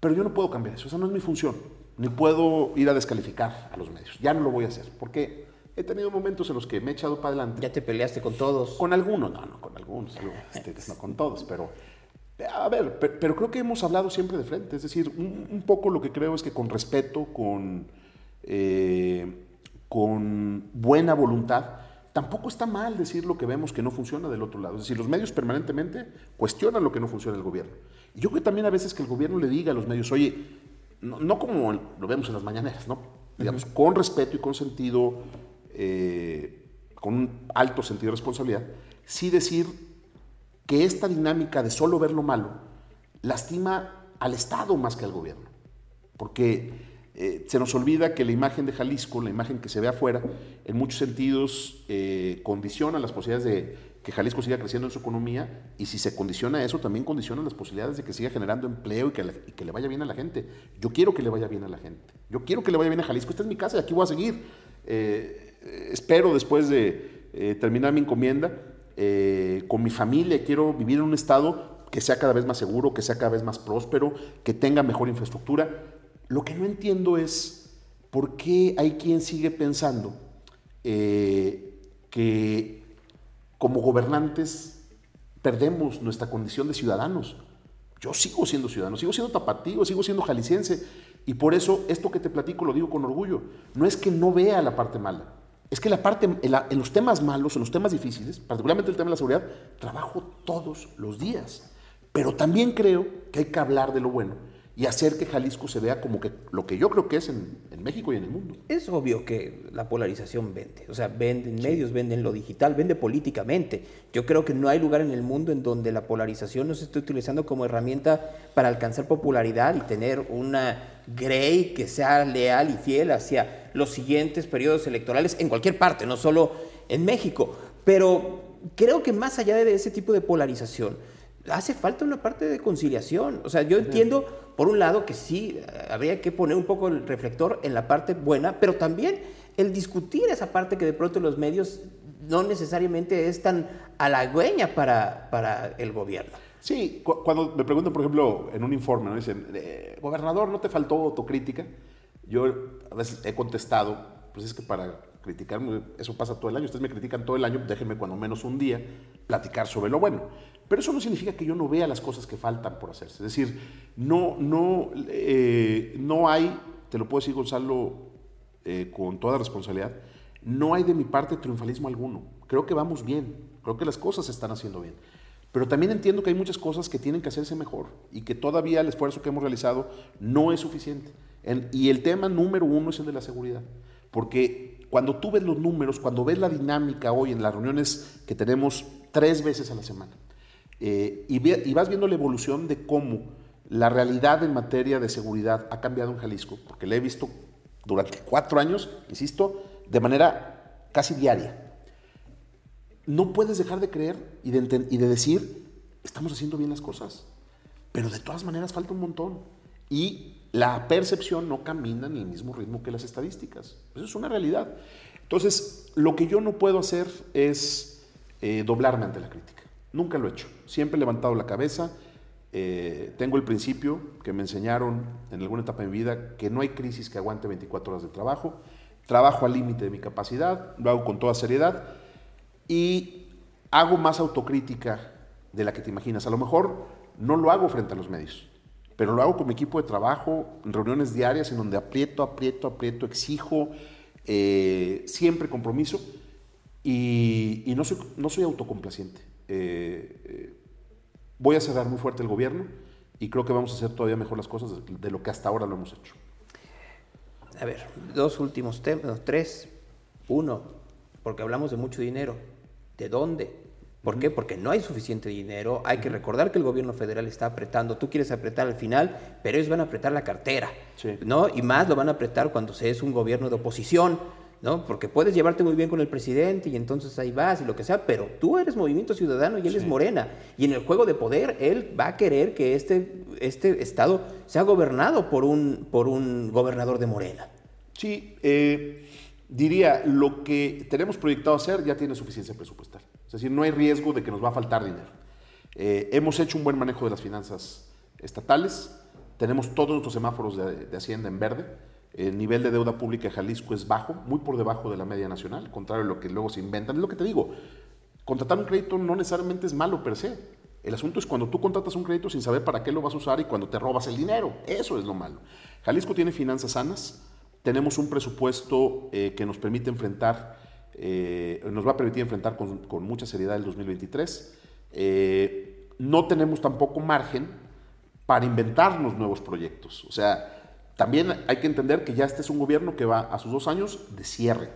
Pero yo no puedo cambiar eso, esa no es mi función, ni puedo ir a descalificar a los medios, ya no lo voy a hacer, porque he tenido momentos en los que me he echado para adelante. ¿Ya te peleaste con todos? Con algunos, no, no, con algunos, este, no con todos, pero a ver, pero, creo que hemos hablado siempre de frente. Es decir, un, poco lo que creo es que con respeto, con, eh, con buena voluntad, tampoco está mal decir lo que vemos que no funciona del otro lado. Es decir, los medios permanentemente cuestionan lo que no funciona del gobierno. Y yo creo también a veces que el gobierno le diga a los medios, oye, no, como lo vemos en las mañaneras, ¿no? Digamos, con respeto y con sentido, eh, con un alto sentido de responsabilidad, sí decir que esta dinámica de solo ver lo malo lastima al Estado más que al gobierno. Porque eh, se nos olvida que la imagen de Jalisco, la imagen que se ve afuera, en muchos sentidos eh, condiciona las posibilidades de que Jalisco siga creciendo en su economía y si se condiciona eso, también condiciona las posibilidades de que siga generando empleo y que, le, vaya bien a la gente. Yo quiero que le vaya bien a la gente. Yo quiero que le vaya bien a Jalisco. Esta es mi casa y aquí voy a seguir. Espero después de terminar mi encomienda eh, con mi familia, quiero vivir en un estado que sea cada vez más seguro, que sea cada vez más próspero, que tenga mejor infraestructura. Lo que no entiendo es por qué hay quien sigue pensando eh, que como gobernantes perdemos nuestra condición de ciudadanos. Yo sigo siendo ciudadano, sigo siendo tapatío, sigo siendo jalisciense. Y por eso esto que te platico lo digo con orgullo. No es que no vea la parte mala, es que la parte, en, los temas malos, en los temas difíciles, particularmente el tema de la seguridad, trabajo todos los días. Pero también creo que hay que hablar de lo bueno y hacer que Jalisco se vea como que lo que yo creo que es en, México y en el mundo. Es obvio que la polarización vende, o sea, venden medios, venden lo digital, vende políticamente. Yo creo que no hay lugar en el mundo en donde la polarización no se esté utilizando como herramienta para alcanzar popularidad y tener una Grey que sea leal y fiel hacia los siguientes periodos electorales en cualquier parte, no solo en México. Pero creo que más allá de ese tipo de polarización, hace falta una parte de conciliación. O sea, yo entiendo, por un lado, que sí, habría que poner un poco el reflector en la parte buena, pero también el discutir esa parte que de pronto los medios no necesariamente es tan halagüeña para, para el gobierno. Sí, cuando me preguntan, por ejemplo, en un informe, ¿no? dicen, eh, gobernador, ¿no te faltó autocrítica? Yo a veces he contestado, pues es que para criticarme, eso pasa todo el año, ustedes me critican todo el año, déjenme cuando menos un día platicar sobre lo bueno. Pero eso no significa que yo no vea las cosas que faltan por hacerse. Es decir, no, no, eh, no hay, te lo puedo decir Gonzalo eh, con toda responsabilidad, no hay de mi parte triunfalismo alguno. Creo que vamos bien, creo que las cosas se están haciendo bien. Pero también entiendo que hay muchas cosas que tienen que hacerse mejor y que todavía el esfuerzo que hemos realizado no es suficiente. y el tema número uno es el de la seguridad. Porque cuando tú ves los números, cuando ves la dinámica hoy en las reuniones que tenemos tres veces a la semana, eh, y, vas viendo la evolución de cómo la realidad en materia de seguridad ha cambiado en Jalisco, porque la he visto durante cuatro años, insisto, de manera casi diaria. No puedes dejar de creer y de, y de decir, estamos haciendo bien las cosas, pero de todas maneras falta un montón. Y la percepción no camina en el mismo ritmo que las estadísticas. Eso es una realidad. Entonces, lo que yo no puedo hacer es eh, doblarme ante la crítica. Nunca lo he hecho. Siempre he levantado la cabeza. Eh, tengo el principio que me enseñaron en alguna etapa de mi vida que no hay crisis que aguante 24 horas de trabajo. Trabajo al límite de mi capacidad, lo hago con toda seriedad y hago más autocrítica de la que te imaginas. A lo mejor no lo hago frente a los medios, pero lo hago con mi equipo de trabajo, en reuniones diarias en donde aprieto, aprieto, aprieto, exijo, eh, siempre compromiso y, no, soy, no soy autocomplaciente. Eh, eh, voy a cerrar muy fuerte el gobierno y creo que vamos a hacer todavía mejor las cosas de, lo que hasta ahora lo hemos hecho. A ver, dos últimos temas, tres. Uno, porque hablamos de mucho dinero. ¿De dónde? ¿Por qué? Porque no hay suficiente dinero. Hay que recordar que el gobierno federal está apretando. Tú quieres apretar al final, pero ellos van a apretar la cartera. ¿no? Y más lo van a apretar cuando se es un gobierno de oposición. ¿no? Porque puedes llevarte muy bien con el presidente y entonces ahí vas y lo que sea, pero tú eres Movimiento Ciudadano y él es Morena. Y en el juego de poder, él va a querer que este, este Estado sea gobernado por un, por un gobernador de Morena. Sí, eh, diría, lo que tenemos proyectado hacer ya tiene suficiencia presupuestal. Es decir, no hay riesgo de que nos va a faltar dinero. Eh, hemos hecho un buen manejo de las finanzas estatales, tenemos todos nuestros semáforos de, Hacienda en verde el nivel de deuda pública de Jalisco es bajo, muy por debajo de la media nacional, contrario a lo que luego se inventan. Es lo que te digo, contratar un crédito no necesariamente es malo per se. El asunto es cuando tú contratas un crédito sin saber para qué lo vas a usar y cuando te robas el dinero. Eso es lo malo. Jalisco tiene finanzas sanas, tenemos un presupuesto eh, que nos permite enfrentar, eh, nos va a permitir enfrentar con, mucha seriedad el 2023. Eh, no tenemos tampoco margen para inventarnos nuevos proyectos. O sea, también hay que entender que ya este es un gobierno que va a sus dos años de cierre.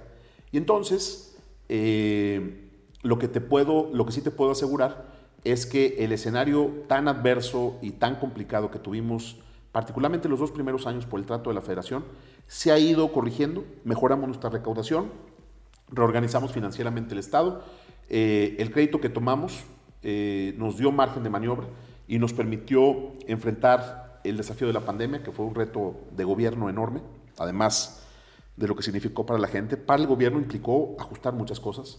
Y entonces, eh, lo, que te puedo, lo que sí te puedo asegurar es que el escenario tan adverso y tan complicado que tuvimos, particularmente los dos primeros años por el trato de la federación, se ha ido corrigiendo, mejoramos nuestra recaudación, reorganizamos financieramente el Estado, eh, el crédito que tomamos eh, nos dio margen de maniobra y nos permitió enfrentar el desafío de la pandemia, que fue un reto de gobierno enorme, además de lo que significó para la gente. Para el gobierno implicó ajustar muchas cosas.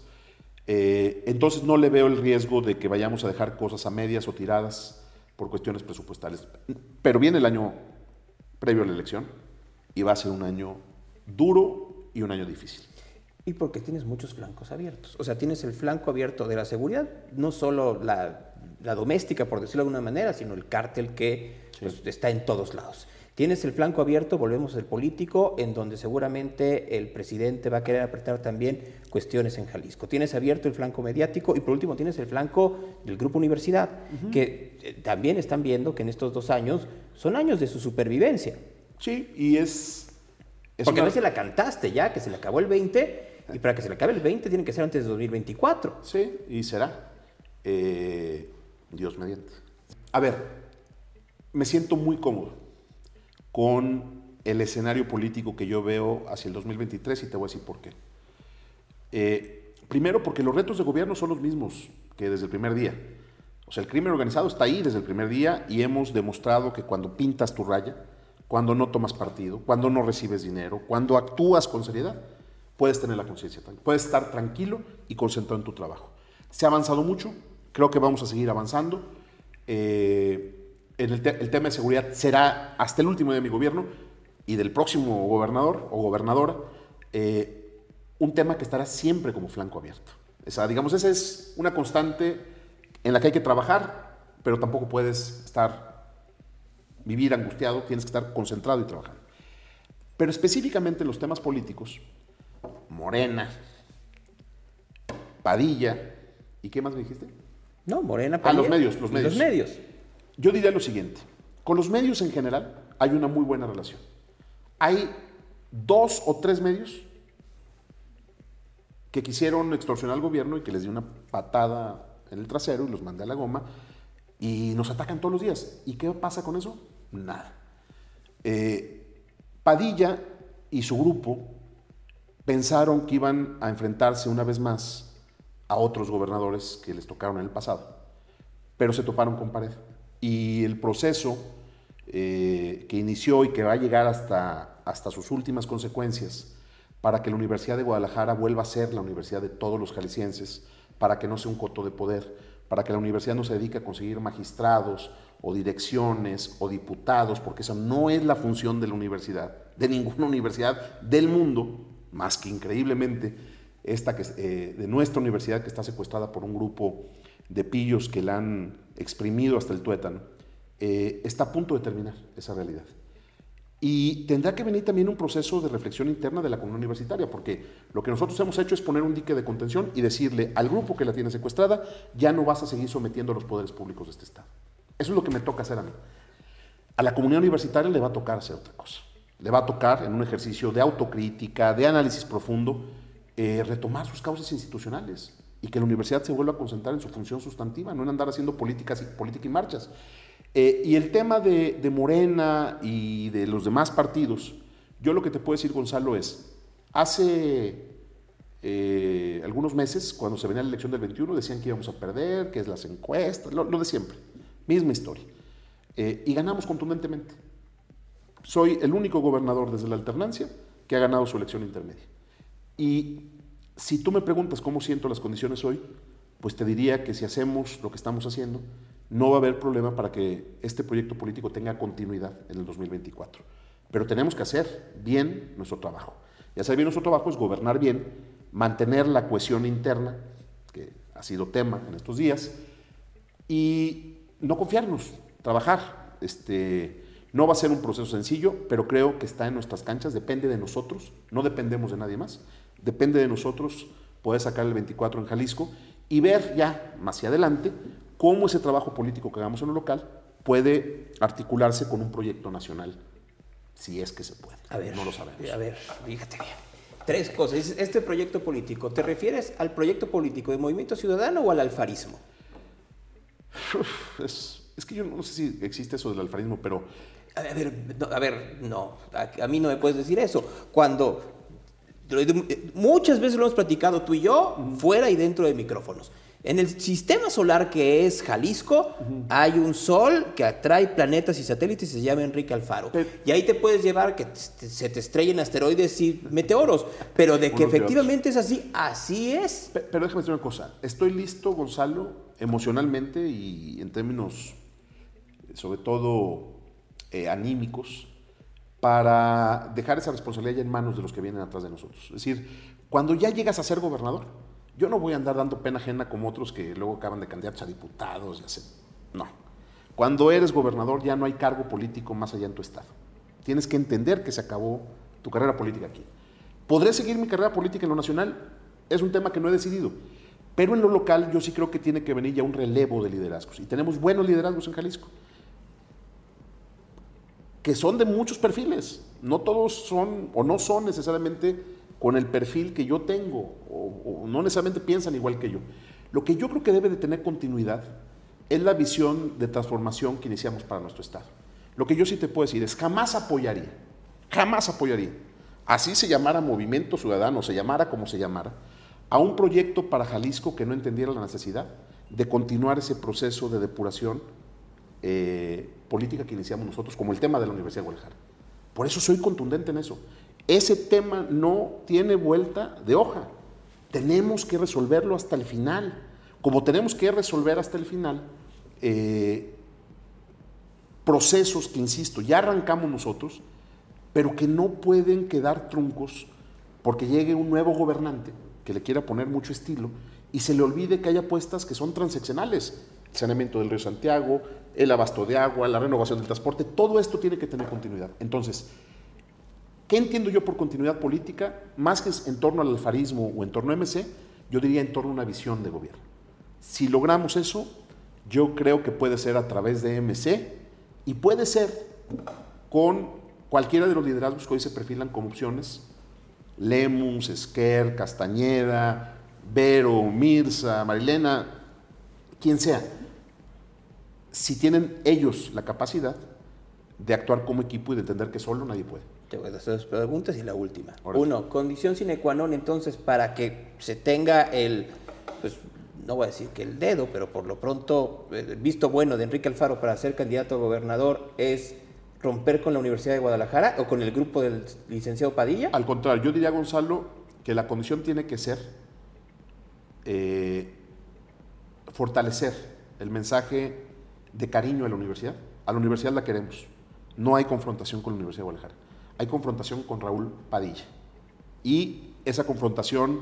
Eh, entonces no le veo el riesgo de que vayamos a dejar cosas a medias o tiradas por cuestiones presupuestales. Pero viene el año previo a la elección y va a ser un año duro y un año difícil. Y porque tienes muchos flancos abiertos. O sea, tienes el flanco abierto de la seguridad, no solo la, la doméstica, por decirlo de alguna manera, sino el cártel que pues, está en todos lados. Tienes el flanco abierto, volvemos al político, en donde seguramente el presidente va a querer apretar también cuestiones en Jalisco. Tienes abierto el flanco mediático y por último tienes el flanco del Grupo Universidad, que eh, también están viendo que en estos dos años son años de su supervivencia. Sí, y es... Porque a veces la cantaste ya, que se le acabó el 20, y para que se le acabe el 20 tiene que ser antes de 2024. Sí, y será. Eh, Dios mediante. A ver, me siento muy cómodo con el escenario político que yo veo hacia el 2023 y te voy a decir por qué. Eh, primero, porque los retos de gobierno son los mismos que desde el primer día. O sea, el crimen organizado está ahí desde el primer día y hemos demostrado que cuando pintas tu raya, cuando no tomas partido, cuando no recibes dinero, cuando actúas con seriedad, puedes tener la conciencia, puedes estar tranquilo y concentrado en tu trabajo. Se ha avanzado mucho, creo que vamos a seguir avanzando. Eh, el, tema de seguridad será hasta el último día de mi gobierno y del próximo gobernador o gobernadora eh, un tema que estará siempre como flanco abierto. Esa, digamos, esa es una constante en la que hay que trabajar, pero tampoco puedes estar, vivir angustiado, tienes que estar concentrado y trabajar. Pero específicamente en los temas políticos, Morena, Padilla, ¿y qué más me dijiste? No, Morena, Padilla. Ah, los medios, los medios. Los medios. Yo diría lo siguiente, con los medios en general hay una muy buena relación. Hay dos o tres medios que quisieron extorsionar al gobierno y que les dio una patada en el trasero y los mandé a la goma y nos atacan todos los días. ¿Y qué pasa con eso? Nada. Eh, Padilla y su grupo pensaron que iban a enfrentarse una vez más a otros gobernadores que les tocaron en el pasado, pero se toparon con pared y el proceso eh, que inició y que va a llegar hasta, hasta sus últimas consecuencias para que la Universidad de Guadalajara vuelva a ser la universidad de todos los jaliscienses, para que no sea un coto de poder, para que la universidad no se dedique a conseguir magistrados o direcciones o diputados, porque esa no es la función de la universidad, de ninguna universidad del mundo, más que increíblemente esta que, eh, de nuestra universidad que está secuestrada por un grupo de pillos que la han exprimido hasta el tuétano, eh, está a punto de terminar esa realidad. Y tendrá que venir también un proceso de reflexión interna de la comunidad universitaria, porque lo que nosotros hemos hecho es poner un dique de contención y decirle al grupo que la tiene secuestrada, ya no vas a seguir sometiendo a los poderes públicos de este Estado. Eso es lo que me toca hacer a mí. A la comunidad universitaria le va a tocar hacer otra cosa. Le va a tocar, en un ejercicio de autocrítica, de análisis profundo, eh, retomar sus causas institucionales y que la universidad se vuelva a concentrar en su función sustantiva, no en andar haciendo políticas y, política y marchas. Eh, y el tema de, Morena y de los demás partidos, yo lo que te puedo decir, Gonzalo, es, hace eh, algunos meses, cuando se venía la elección del 21, decían que íbamos a perder, que es las encuestas, lo, de siempre, misma historia. Y ganamos contundentemente. Soy el único gobernador desde la alternancia que ha ganado su elección intermedia. Y si tú me preguntas cómo siento las condiciones hoy, pues te diría que si hacemos lo que estamos haciendo, no va a haber problema para que este proyecto político tenga continuidad en el 2024. Pero tenemos que hacer bien nuestro trabajo. Y hacer bien nuestro trabajo es gobernar bien, mantener la cohesión interna, que ha sido tema en estos días, y no confiarnos, trabajar. Este, no va a ser un proceso sencillo, pero creo que está en nuestras canchas, depende de nosotros, no dependemos de nadie más, depende de nosotros poder sacar el 24 en Jalisco y ver ya más hacia adelante cómo ese trabajo político que hagamos en lo local puede articularse con un proyecto nacional, si es que se puede. A ver, no lo sabemos. A ver, fíjate bien. Tres cosas. Este proyecto político, ¿te refieres al proyecto político de Movimiento Ciudadano o al alfarismo? Es, que yo no sé si existe eso del alfarismo, pero... A ver, no, a ver, no, a mí no me puedes decir eso. Cuando muchas veces lo hemos platicado tú y yo, fuera y dentro de micrófonos. En el sistema solar que es Jalisco, hay un sol que atrae planetas y satélites y se llama Enrique Alfaro. y ahí te puedes llevar que se te estrellen asteroides y meteoros. Pero de que efectivamente es así, así es. Pero, déjame decir una cosa. Estoy listo, Gonzalo, emocionalmente y en términos, sobre todo, eh, anímicos, para dejar esa responsabilidad ya en manos de los que vienen atrás de nosotros. Es decir, cuando ya llegas a ser gobernador, yo no voy a andar dando pena ajena como otros que luego acaban de candidatos a diputados. Ya sé. No. Cuando eres gobernador ya no hay cargo político más allá en tu estado. Tienes que entender que se acabó tu carrera política aquí. ¿Podré seguir mi carrera política en lo nacional? Es un tema que no he decidido. Pero en lo local yo sí creo que tiene que venir ya un relevo de liderazgos. Y tenemos buenos liderazgos en Jalisco. Que son de muchos perfiles. No todos son o no son necesariamente con el perfil que yo tengo, o, no necesariamente piensan igual que yo. Lo que yo creo que debe de tener continuidad es la visión de transformación que iniciamos para nuestro Estado. Lo que yo sí te puedo decir es, jamás apoyaría, jamás apoyaría, así se llamara Movimiento Ciudadano, se llamara como se llamara, a un proyecto para Jalisco que no entendiera la necesidad de continuar ese proceso de depuración eh, política que iniciamos nosotros, como el tema de la Universidad de Guadalajara. Por eso soy contundente en eso. Ese tema no tiene vuelta de hoja. Tenemos que resolverlo hasta el final. Como tenemos que resolver hasta el final eh, procesos que, insisto, ya arrancamos nosotros, pero que no pueden quedar truncos porque llegue un nuevo gobernante que le quiera poner mucho estilo y se le olvide que hay apuestas que son transaccionales. El saneamiento del río Santiago, el abasto de agua, la renovación del transporte, todo esto tiene que tener continuidad. Entonces, ¿Qué entiendo yo por continuidad política? Más que en torno al alfarismo o en torno a MC, yo diría en torno a una visión de gobierno. Si logramos eso, yo creo que puede ser a través de MC y puede ser con cualquiera de los liderazgos que hoy se perfilan como opciones, Lemus, Esquer, Castañeda, Vero, Mirza, Marilena, quien sea, si tienen ellos la capacidad de actuar como equipo y de entender que solo nadie puede. Te voy a hacer dos preguntas y la última. Uno, condición sine qua non entonces para que se tenga el, pues no voy a decir que el dedo, pero por lo pronto el visto bueno de Enrique Alfaro para ser candidato a gobernador es romper con la Universidad de Guadalajara o con el grupo del licenciado Padilla? Al contrario, yo diría, Gonzalo, que la condición tiene que ser eh, fortalecer el mensaje de cariño a la universidad. A la universidad la queremos. No hay confrontación con la Universidad de Guadalajara hay confrontación con Raúl Padilla. Y esa confrontación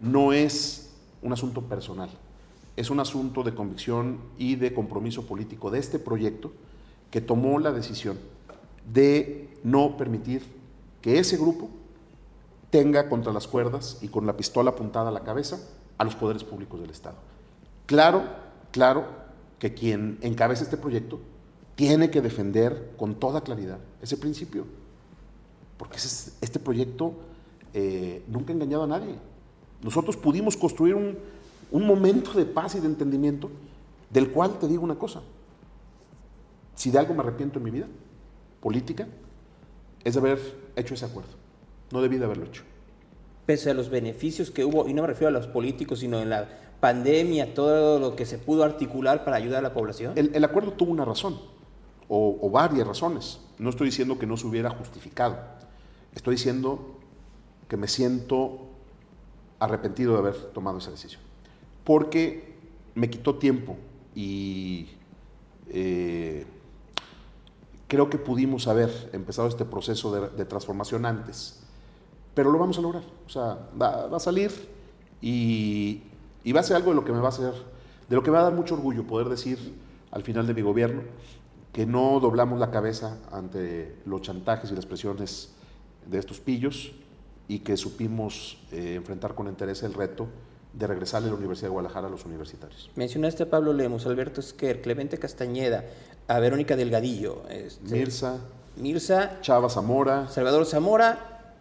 no es un asunto personal, es un asunto de convicción y de compromiso político de este proyecto que tomó la decisión de no permitir que ese grupo tenga contra las cuerdas y con la pistola apuntada a la cabeza a los poderes públicos del Estado. Claro, claro que quien encabeza este proyecto tiene que defender con toda claridad ese principio, porque este proyecto eh, nunca ha engañado a nadie. Nosotros pudimos construir un, un momento de paz y de entendimiento del cual te digo una cosa, si de algo me arrepiento en mi vida política, es de haber hecho ese acuerdo. No debí de haberlo hecho. Pese a los beneficios que hubo, y no me refiero a los políticos, sino en la pandemia, todo lo que se pudo articular para ayudar a la población. El, acuerdo tuvo una razón, o, varias razones. No estoy diciendo que no se hubiera justificado. Estoy diciendo que me siento arrepentido de haber tomado esa decisión. Porque me quitó tiempo y eh, creo que pudimos haber empezado este proceso de, transformación antes, pero lo vamos a lograr. O sea, va, a salir y, va a ser algo de lo que me va a hacer, de lo que me va a dar mucho orgullo poder decir al final de mi gobierno que no doblamos la cabeza ante los chantajes y las presiones de estos pillos y que supimos eh, enfrentar con interés el reto de regresarle a la Universidad de Guadalajara a los universitarios. Mencionaste a Pablo Lemos, Alberto Esquer, Clemente Castañeda, a Verónica Delgadillo, este, Mirza, Mirza, Chava Zamora, Salvador Zamora.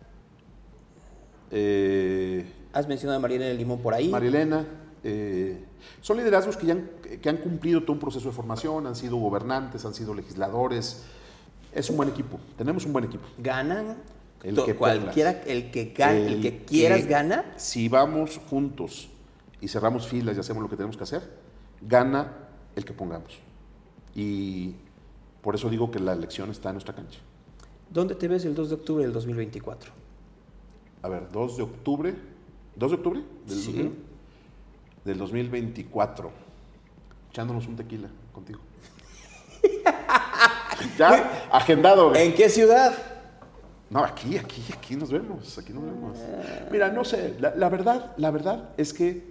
Eh, Has mencionado a Marilena Limón por ahí. Marilena. Eh, son liderazgos que, ya han, que han cumplido todo un proceso de formación, han sido gobernantes, han sido legisladores. Es un buen equipo, tenemos un buen equipo. ¿Ganan? El que cualquiera, el que, el, que quieras gana. Si vamos juntos y cerramos filas y hacemos lo que tenemos que hacer, gana el que pongamos. Y por eso digo que la elección está en nuestra cancha. ¿Dónde te ves el 2 de octubre del 2024? A ver, 2 de octubre. ¿2 de octubre? Del, sí. del 2024. Echándonos un tequila contigo. ya, agendado. ¿En qué ciudad? No, aquí, aquí, aquí nos vemos, aquí nos vemos. Mira, no sé, la, verdad, la verdad es que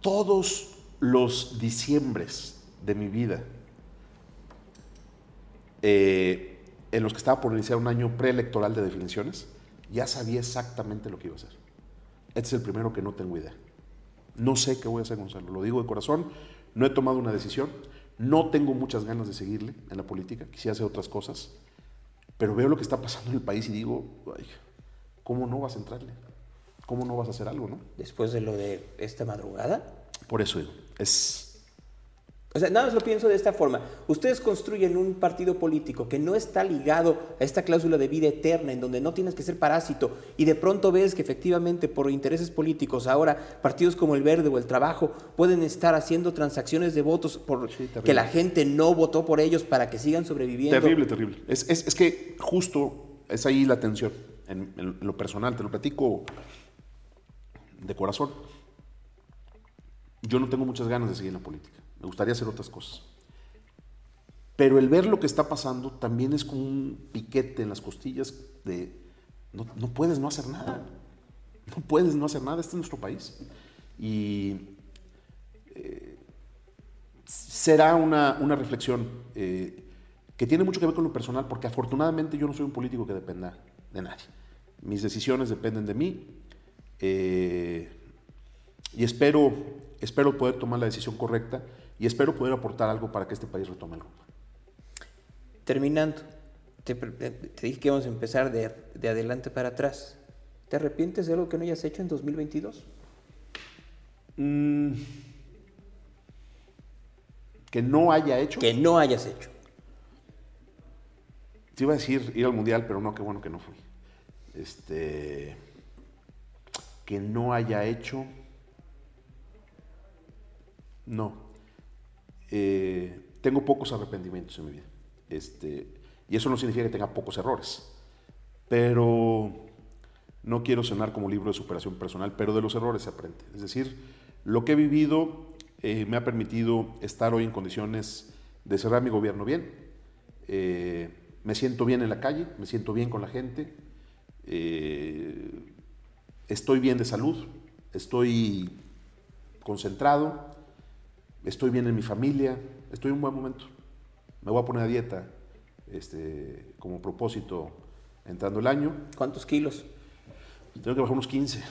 todos los diciembres de mi vida, eh, en los que estaba por iniciar un año preelectoral de definiciones, ya sabía exactamente lo que iba a hacer. Este es el primero que no tengo idea. No sé qué voy a hacer, Gonzalo. Lo digo de corazón. No he tomado una decisión. No tengo muchas ganas de seguirle en la política. Quisiera hacer otras cosas. Pero veo lo que está pasando en el país y digo, ¿cómo no vas a entrarle? ¿Cómo no vas a hacer algo, no? Después de lo de esta madrugada. Por eso digo, es o sea, nada más lo pienso de esta forma. Ustedes construyen un partido político que no está ligado a esta cláusula de vida eterna, en donde no tienes que ser parásito, y de pronto ves que efectivamente por intereses políticos ahora partidos como el Verde o el Trabajo pueden estar haciendo transacciones de votos por que la gente no votó por ellos para que sigan sobreviviendo. Terrible, terrible. Es, es, es que justo es ahí la tensión, en, en lo personal, te lo platico de corazón. Yo no tengo muchas ganas de seguir en la política me gustaría hacer otras cosas. Pero el ver lo que está pasando también es como un piquete en las costillas de no, puedes no hacer nada. No puedes no hacer nada. Este es nuestro país. Y eh, será una, reflexión eh, que tiene mucho que ver con lo personal, porque afortunadamente yo no soy un político que dependa de nadie. Mis decisiones dependen de mí. Eh, y espero, espero poder tomar la decisión correcta y espero poder aportar algo para que este país retome el rumbo. Terminando, te, dije que vamos a empezar de, adelante para atrás. ¿Te arrepientes de algo que no hayas hecho en 2022? Mm. que no haya hecho. Que no hayas hecho. Te iba a decir ir al mundial, pero no, qué bueno que no fui. Este. Que no haya hecho. No. Eh, tengo pocos arrepentimientos en mi vida. Este, y eso no significa que tenga pocos errores. Pero no quiero sonar como libro de superación personal, pero de los errores se aprende. Es decir, lo que he vivido eh, me ha permitido estar hoy en condiciones de cerrar mi gobierno bien. Eh, me siento bien en la calle, me siento bien con la gente, estoy bien de salud, estoy concentrado, estoy bien en mi familia, estoy en un buen momento. Me voy a poner a dieta, este, como propósito entrando el año. ¿Cuántos kilos? Tengo que bajar unos 15.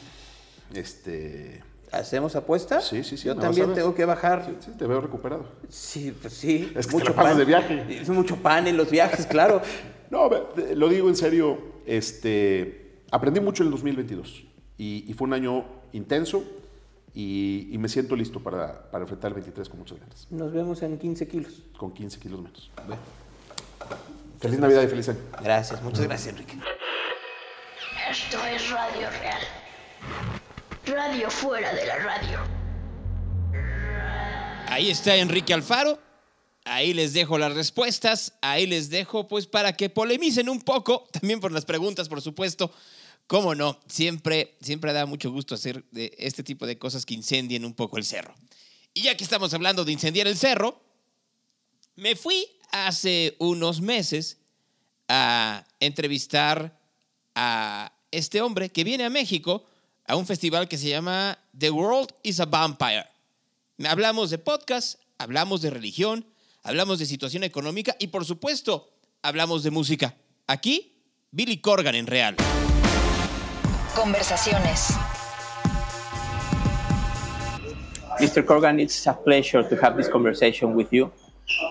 Este, ¿Hacemos apuesta? Sí, sí, sí, Yo también tengo que bajar. sí, sí, te veo recuperado. Sí, pues sí. Es que te la pasas de viaje. Es mucho pan en los viajes, claro. No, lo digo en serio, este, aprendí mucho en el 2022 y, y fue un año intenso y, y me siento listo para, para enfrentar el 23 con muchas ganas, Nos vemos en 15 kilos. con 15 kilos menos. Feliz Navidad y feliz año. Gracias, muchas gracias, Enrique. Esto es Radio Real. Radio fuera de la radio. Ahí está Enrique Alfaro. Ahí les dejo las respuestas. Ahí les dejo, pues, para que polemicen un poco. También por las preguntas, por supuesto. Cómo no, siempre, siempre da mucho gusto hacer de este tipo de cosas que incendien un poco el cerro. Y ya que estamos hablando de incendiar el cerro, me fui hace unos meses a entrevistar a este hombre que viene a México a un festival que se llama The World is a Vampire. Hablamos de podcast, hablamos de religión, hablamos de situación económica y por supuesto hablamos de música. Aquí, Billy Corgan en Real. Conversaciones. Mr. Corgan, it's a pleasure to have this conversation with you.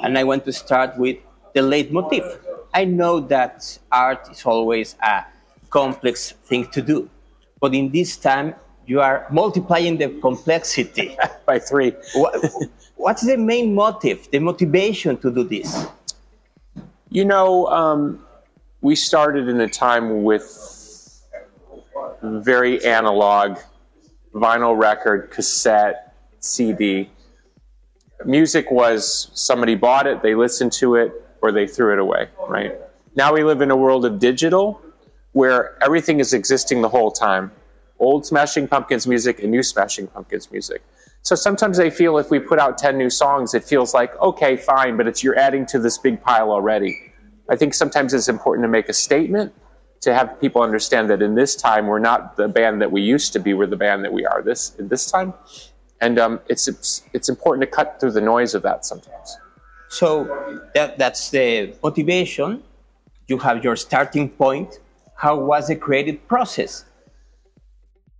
And I want to start with the leitmotif. I know that art is always a complex thing to do, but in this time, you are multiplying the complexity. by three. What, what's the main motive, the motivation to do this? You know, um, we started in a time with very analog vinyl record, cassette, CD. Music was somebody bought it, they listened to it, or they threw it away, right? Now we live in a world of digital where everything is existing the whole time old Smashing Pumpkins music and new Smashing Pumpkins music. So sometimes I feel if we put out 10 new songs, it feels like, okay, fine, but it's you're adding to this big pile already. I think sometimes it's important to make a statement to have people understand that in this time we're not the band that we used to be, we're the band that we are this in this time. And um, it's, it's it's important to cut through the noise of that sometimes. So that, that's the motivation. You have your starting point. How was the creative process?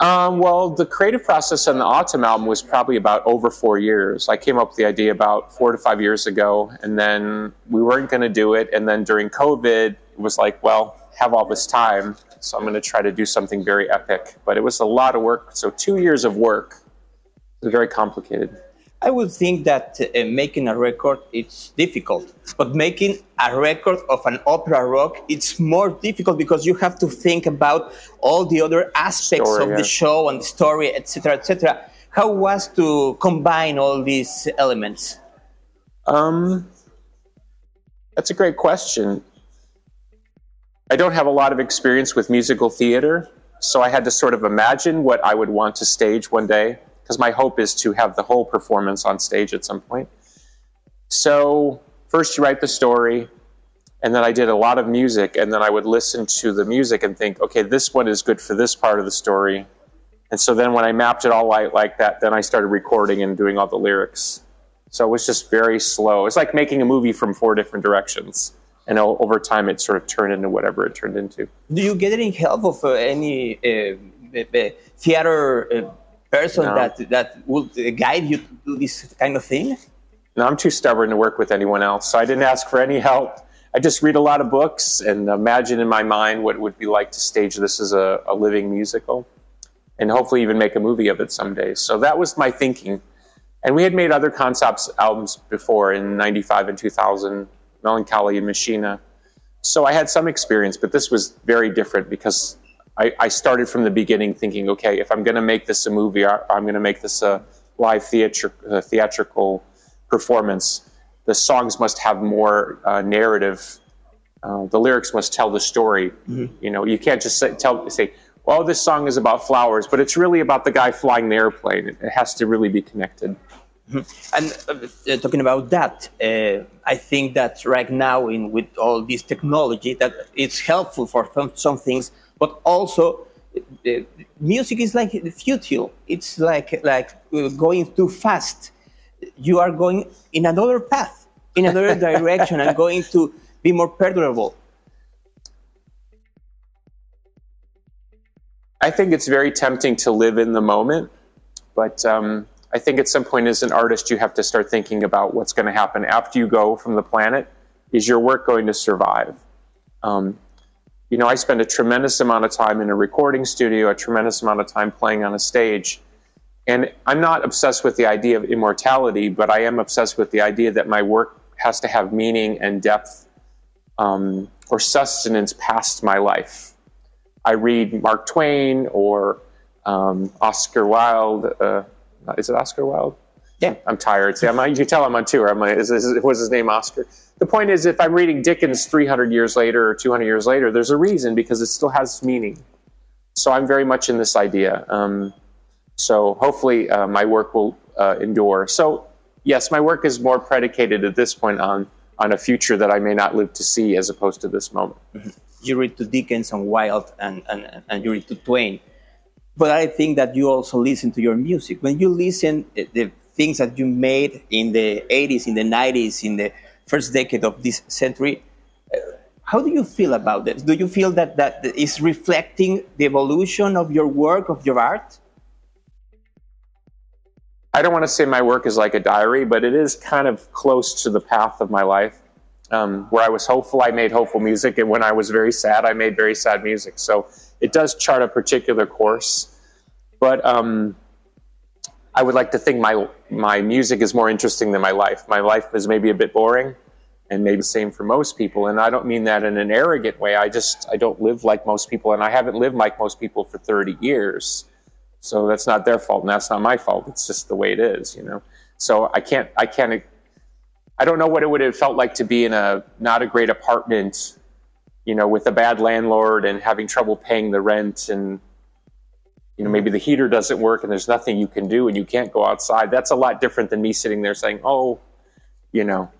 Um, well, the creative process on the Autumn album was probably about over four years. I came up with the idea about four to five years ago, and then we weren't going to do it. And then during COVID, it was like, well, have all this time, so I'm going to try to do something very epic. But it was a lot of work. So two years of work. It was very complicated. I would think that uh, making a record it's difficult, but making a record of an opera rock it's more difficult because you have to think about all the other aspects Story, of yeah. the show and the story, etc., etc. How was to combine all these elements? Um, that's a great question. I don't have a lot of experience with musical theater, so I had to sort of imagine what I would want to stage one day, because my hope is to have the whole performance on stage at some point. So, first you write the story, and then I did a lot of music, and then I would listen to the music and think, okay, this one is good for this part of the story. And so then when I mapped it all out like that, then I started recording and doing all the lyrics. So it was just very slow. It's like making a movie from four different directions. And over time, it sort of turned into whatever it turned into. Do you get any help of uh, any uh, theater uh, person No. that that would guide you to do this kind of thing? No, I'm too stubborn to work with anyone else, so I didn't ask for any help. I just read a lot of books and imagine in my mind what it would be like to stage this as a, a living musical and hopefully even make a movie of it someday. So that was my thinking. And we had made other concepts albums before in 95 and 2000, Melancholy and Machina. So I had some experience, but this was very different because I, I started from the beginning thinking, okay, if I'm going to make this a movie, or I'm going to make this a live theatri- uh, theatrical performance, the songs must have more uh, narrative. Uh, the lyrics must tell the story. You know, you can't just say, tell say, "Well, this song is about flowers," but it's really about the guy flying the airplane. It has to really be connected. And uh, uh, talking about that, uh, I think that right now, in with all this technology, that it's helpful for some, some things, but also uh, music is like futile. It's like like uh, going too fast. You are going in another path, in another direction, and going to be more perdurable? I think it's very tempting to live in the moment, but um, I think at some point as an artist, you have to start thinking about what's going to happen after you go from the planet. Is your work going to survive? Um, you know, I spend a tremendous amount of time in a recording studio, a tremendous amount of time playing on a stage. And I'm not obsessed with the idea of immortality, but I am obsessed with the idea that my work has to have meaning and depth um, or sustenance past my life. I read Mark Twain or um, Oscar Wilde. Uh, is it Oscar Wilde? Yeah. I'm tired. See, I'm, you can tell I'm on tour. I'm like, is, is, was his name Oscar? The point is, if I'm reading Dickens 300 years later or 200 years later, there's a reason because it still has meaning. So I'm very much in this idea. Um, so hopefully uh, my work will uh, endure. So yes, my work is more predicated at this point on on a future that I may not live to see, as opposed to this moment. Mm-hmm. You read to Dickens and Wilde, and, and, and you read to Twain, but I think that you also listen to your music. When you listen eh, the things that you made in the 80s, in the 90s, in the first decade of this century, uh, how do you feel about this? Do you feel that that is reflecting the evolution of your work, of your art? I don't want to say my work is like a diary, but it is kind of close to the path of my life. Um, where I was hopeful, I made hopeful music, and when I was very sad, I made very sad music. So it does chart a particular course. But um, I would like to think my my music is more interesting than my life. My life is maybe a bit boring, and maybe the same for most people. And I don't mean that in an arrogant way. I just I don't live like most people, and I haven't lived like most people for 30 years. So that's not their fault, and that's not my fault. It's just the way it is, you know. So I can't, I can't, I don't know what it would have felt like to be in a not a great apartment, you know, with a bad landlord and having trouble paying the rent, and you know maybe the heater doesn't work and there's nothing you can do and you can't go outside. That's a lot different than me sitting there saying, "Oh, you know."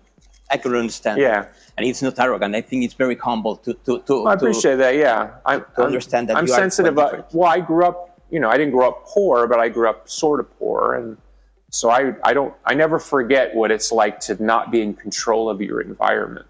I can understand. Yeah. And it's not arrogant. I think it's very humble to to to. I appreciate to, that. Yeah, I understand that I'm sensitive. Are uh, well, I grew up you know, I didn't grow up poor, but I grew up sort of poor. And so I, I don't, I never forget what it's like to not be in control of your environment.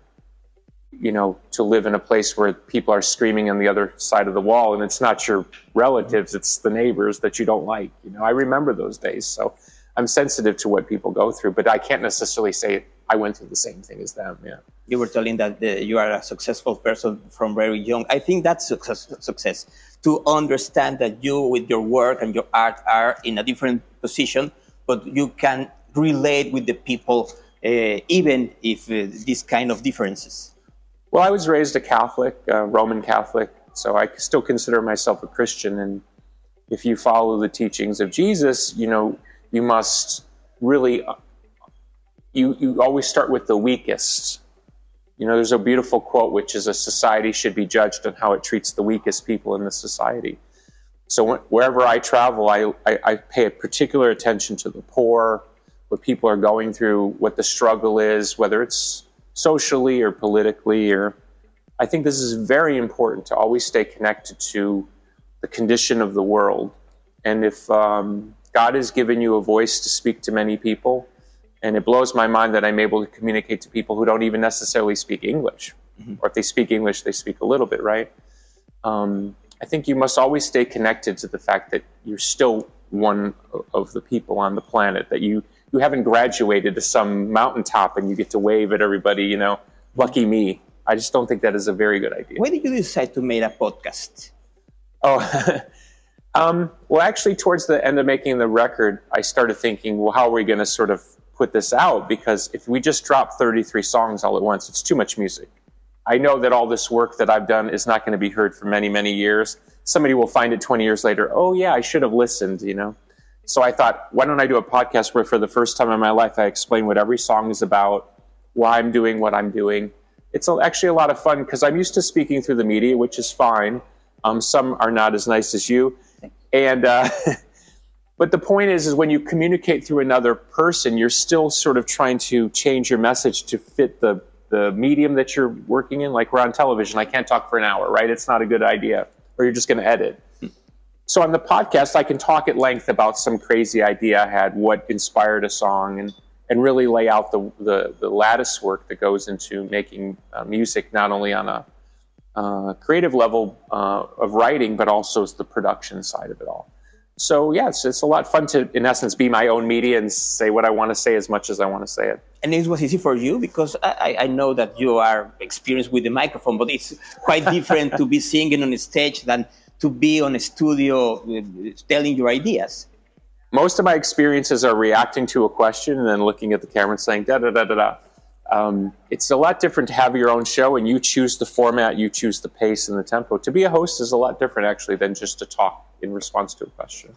You know, to live in a place where people are screaming on the other side of the wall and it's not your relatives, it's the neighbors that you don't like. You know, I remember those days. So I'm sensitive to what people go through, but I can't necessarily say I went through the same thing as them. Yeah. You were telling that the, you are a successful person from very young. I think that's success, success to understand that you, with your work and your art, are in a different position, but you can relate with the people, uh, even if uh, these kind of differences. Well, I was raised a Catholic, uh, Roman Catholic, so I still consider myself a Christian. And if you follow the teachings of Jesus, you know, you must really, uh, you, you always start with the weakest you know, there's a beautiful quote, which is a society should be judged on how it treats the weakest people in the society. So wherever I travel, I, I, I pay a particular attention to the poor, what people are going through, what the struggle is, whether it's socially or politically. Or I think this is very important to always stay connected to the condition of the world. And if um, God has given you a voice to speak to many people, and it blows my mind that I'm able to communicate to people who don't even necessarily speak English. Mm-hmm. Or if they speak English, they speak a little bit, right? Um, I think you must always stay connected to the fact that you're still one of the people on the planet, that you, you haven't graduated to some mountaintop and you get to wave at everybody, you know, lucky me. I just don't think that is a very good idea. When did you decide to make a podcast? Oh, um, well, actually, towards the end of making the record, I started thinking, well, how are we going to sort of put this out because if we just drop 33 songs all at once, it's too much music. I know that all this work that I've done is not going to be heard for many, many years. Somebody will find it 20 years later. Oh, yeah, I should have listened, you know? So I thought, why don't I do a podcast where for the first time in my life I explain what every song is about, why I'm doing what I'm doing. It's actually a lot of fun because I'm used to speaking through the media, which is fine. Um, some are not as nice as you. And, uh, But the point is, is when you communicate through another person, you're still sort of trying to change your message to fit the, the medium that you're working in. Like we're on television, I can't talk for an hour, right? It's not a good idea, or you're just going to edit. So on the podcast, I can talk at length about some crazy idea I had, what inspired a song, and and really lay out the, the, the lattice work that goes into making uh, music, not only on a uh, creative level uh, of writing, but also the production side of it all. So, yeah, it's, it's a lot fun to, in essence, be my own media and say what I want to say as much as I want to say it. And it was easy for you because I, I know that you are experienced with the microphone, but it's quite different to be singing on a stage than to be on a studio uh, telling your ideas. Most of my experiences are reacting to a question and then looking at the camera and saying da da da da da. Um, it's a lot different to have your own show and you choose the format, you choose the pace and the tempo. To be a host is a lot different actually than just to talk in response to a question.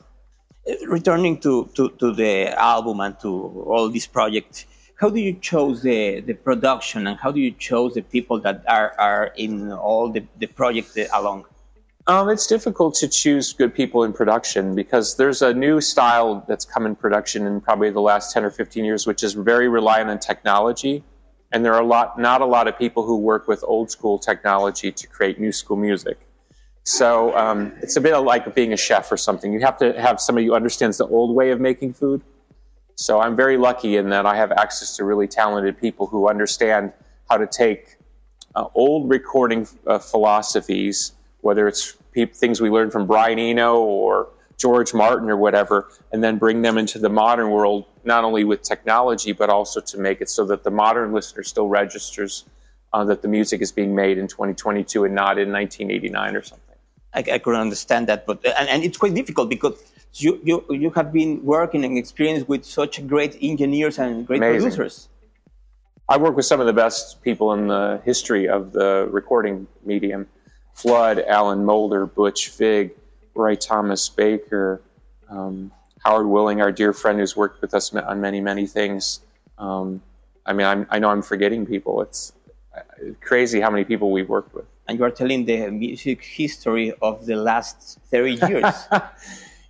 Uh, Returning to, to, to the album and to all these projects, how do you choose the, the production and how do you choose the people that are, are in all the, the projects along? Um, it's difficult to choose good people in production because there's a new style that's come in production in probably the last 10 or 15 years, which is very reliant on technology. And there are a lot, not a lot of people who work with old school technology to create new school music. So um, it's a bit like being a chef or something. You have to have somebody who understands the old way of making food. So I'm very lucky in that I have access to really talented people who understand how to take uh, old recording uh, philosophies whether it's pe- things we learned from Brian Eno or George Martin or whatever, and then bring them into the modern world, not only with technology, but also to make it so that the modern listener still registers uh, that the music is being made in 2022 and not in 1989 or something. I, I could understand that, but and, and it's quite difficult because you, you you have been working and experienced with such great engineers and great Amazing. producers. I work with some of the best people in the history of the recording medium. Flood, Alan Mulder, Butch Vig, Roy Thomas Baker, um, Howard Willing, our dear friend who's worked with us on many, many things. Um, I mean, I'm, I know I'm forgetting people. It's uh, crazy how many people we've worked with. And you are telling the music history of the last 30 years.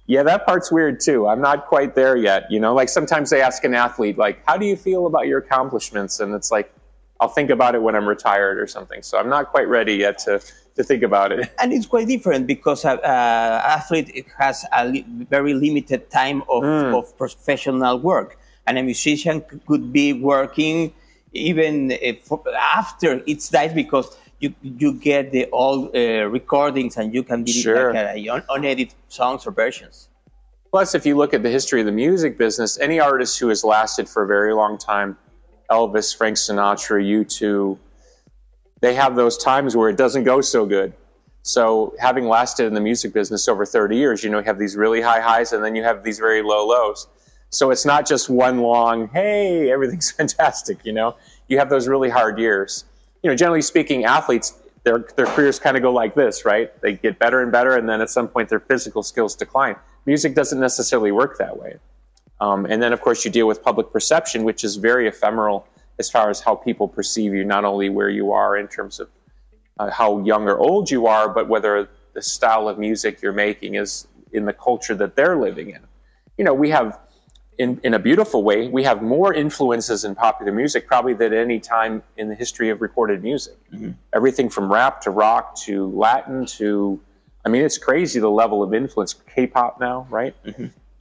Yeah, that part's weird too. I'm not quite there yet. You know, like sometimes they ask an athlete, like, how do you feel about your accomplishments? And it's like, I'll think about it when I'm retired or something. So I'm not quite ready yet to, to think about it. and it's quite different because an athlete has a li- very limited time of, of professional work. And a musician could be working even if, after it's died because you, you get the old uh, recordings and you can be Sure. like uh, un- unedited songs or versions. Plus, if you look at the history of the music business, any artist who has lasted for a very long time, Elvis, Frank Sinatra, U2, they have those times where it doesn't go so good. So, having lasted in the music business over 30 years, you know, you have these really high highs and then you have these very low lows. So, it's not just one long, hey, everything's fantastic, you know. You have those really hard years. You know, generally speaking, athletes, their, their careers kind of go like this, right? They get better and better, and then at some point their physical skills decline. Music doesn't necessarily work that way. Um, and then, of course, you deal with public perception, which is very ephemeral as far as how people perceive you, not only where you are in terms of uh, how young or old you are, but whether the style of music you're making is in the culture that they're living in. You know, we have, in, in a beautiful way, we have more influences in popular music probably than any time in the history of recorded music. Everything from rap to rock to Latin to, I mean, it's crazy the level of influence. K pop now, right?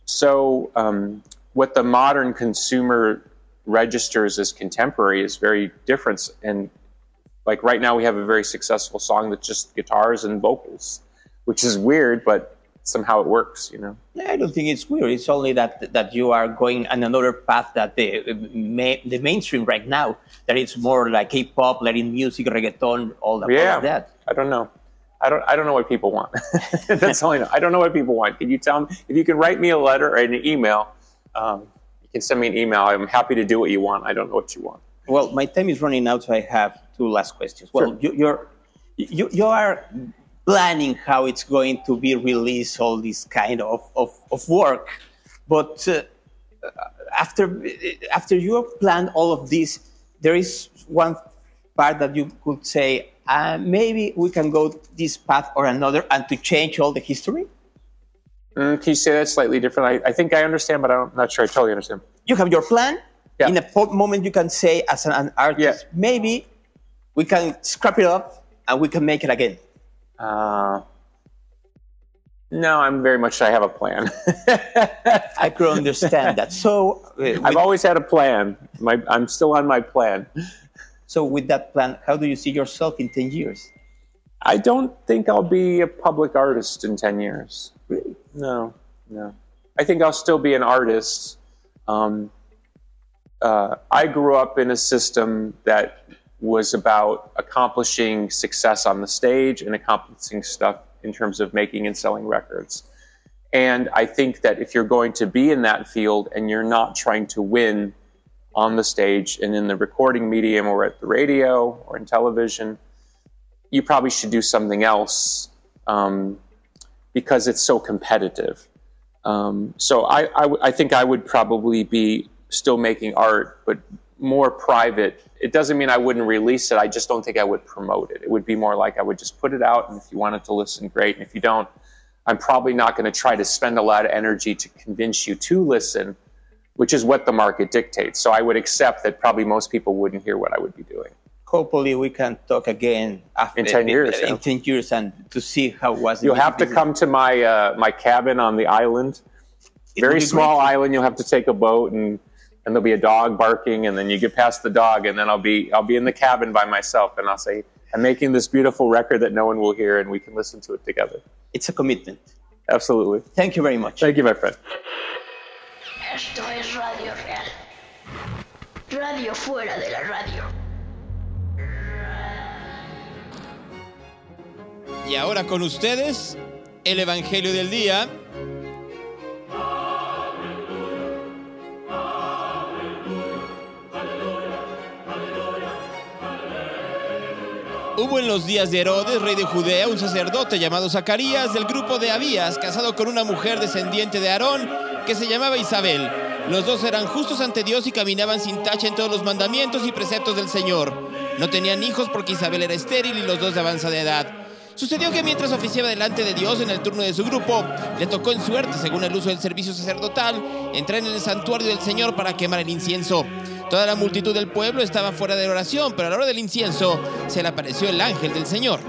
So, um, what the modern consumer registers as contemporary is very different. And like right now, we have a very successful song that's just guitars and vocals, which is weird, but somehow it works, you know? I don't think it's weird. It's only that that you are going on another path that the the mainstream right now. That it's more like K-pop, Latin music, reggaeton, all that. Yeah. that. I don't know. I don't. I don't know what people want. That's all I know. I don't know what people want. Can you tell me if you can write me a letter or an email? Um, can send me an email. I'm happy to do what you want. I don't know what you want. Well, my time is running out, so I have two last questions. Well, Sure. you, you're you, you are planning how it's going to be released, all this kind of of, of work, but uh, after after you have planned all of this, there is one part that you could say uh, maybe we can go this path or another, and to change all the history. Mm, can you say that slightly different? I, I think I understand, but I'm not sure I totally understand. you have your plan. Yeah. In a moment, you can say, as an, an artist, Yeah. maybe we can scrap it up and we can make it again. Uh, No, I'm very much. I have a plan. I could understand that. So, uh, I've always had a plan. My, I'm still on my plan. so with that plan, how do you see yourself in 10 years? I don't think I'll be a public artist in 10 years. Really? No, no. I think I'll still be an artist. Um, uh, I grew up in a system that was about accomplishing success on the stage and accomplishing stuff in terms of making and selling records. And I think that if you're going to be in that field and you're not trying to win on the stage and in the recording medium or at the radio or in television, you probably should do something else um, because it's so competitive. Um, so I, I, w- I think I would probably be still making art, but more private. It doesn't mean I wouldn't release it. I just don't think I would promote it. It would be more like I would just put it out, and if you wanted to listen, great. And if you don't, I'm probably not going to try to spend a lot of energy to convince you to listen, which is what the market dictates. So I would accept that probably most people wouldn't hear what I would be doing. Hopefully, we can talk again after In 10 years, In yeah. 10 years, and to see how was. the You'll have to music come to my uh, my cabin on the island. It Very small great. island. You'll have to take a boat, and and there'll be a dog barking, and then you get past the dog, and then I'll be I'll be in the cabin by myself, and I'll say I'm making this beautiful record that no one will hear, and we can listen to it together. It's a commitment. Absolutely. Thank you very much. Thank you, my friend. Esto es Radio Real. Radio fuera de la radio. Y ahora con ustedes, el Evangelio del Día. Hubo en los días de Herodes, rey de Judea, un sacerdote llamado Zacarías del grupo de Abías, casado con una mujer descendiente de Aarón que se llamaba Isabel. Los dos eran justos ante Dios y caminaban sin tacha en todos los mandamientos y preceptos del Señor. No tenían hijos porque Isabel era estéril y los dos de avanzada edad. Sucedió que mientras oficiaba delante de Dios en el turno de su grupo, le tocó en suerte, según el uso del servicio sacerdotal, entrar en el santuario del Señor para quemar el incienso. Toda la multitud del pueblo estaba fuera de oración, pero a la hora del incienso se le apareció el ángel del Señor,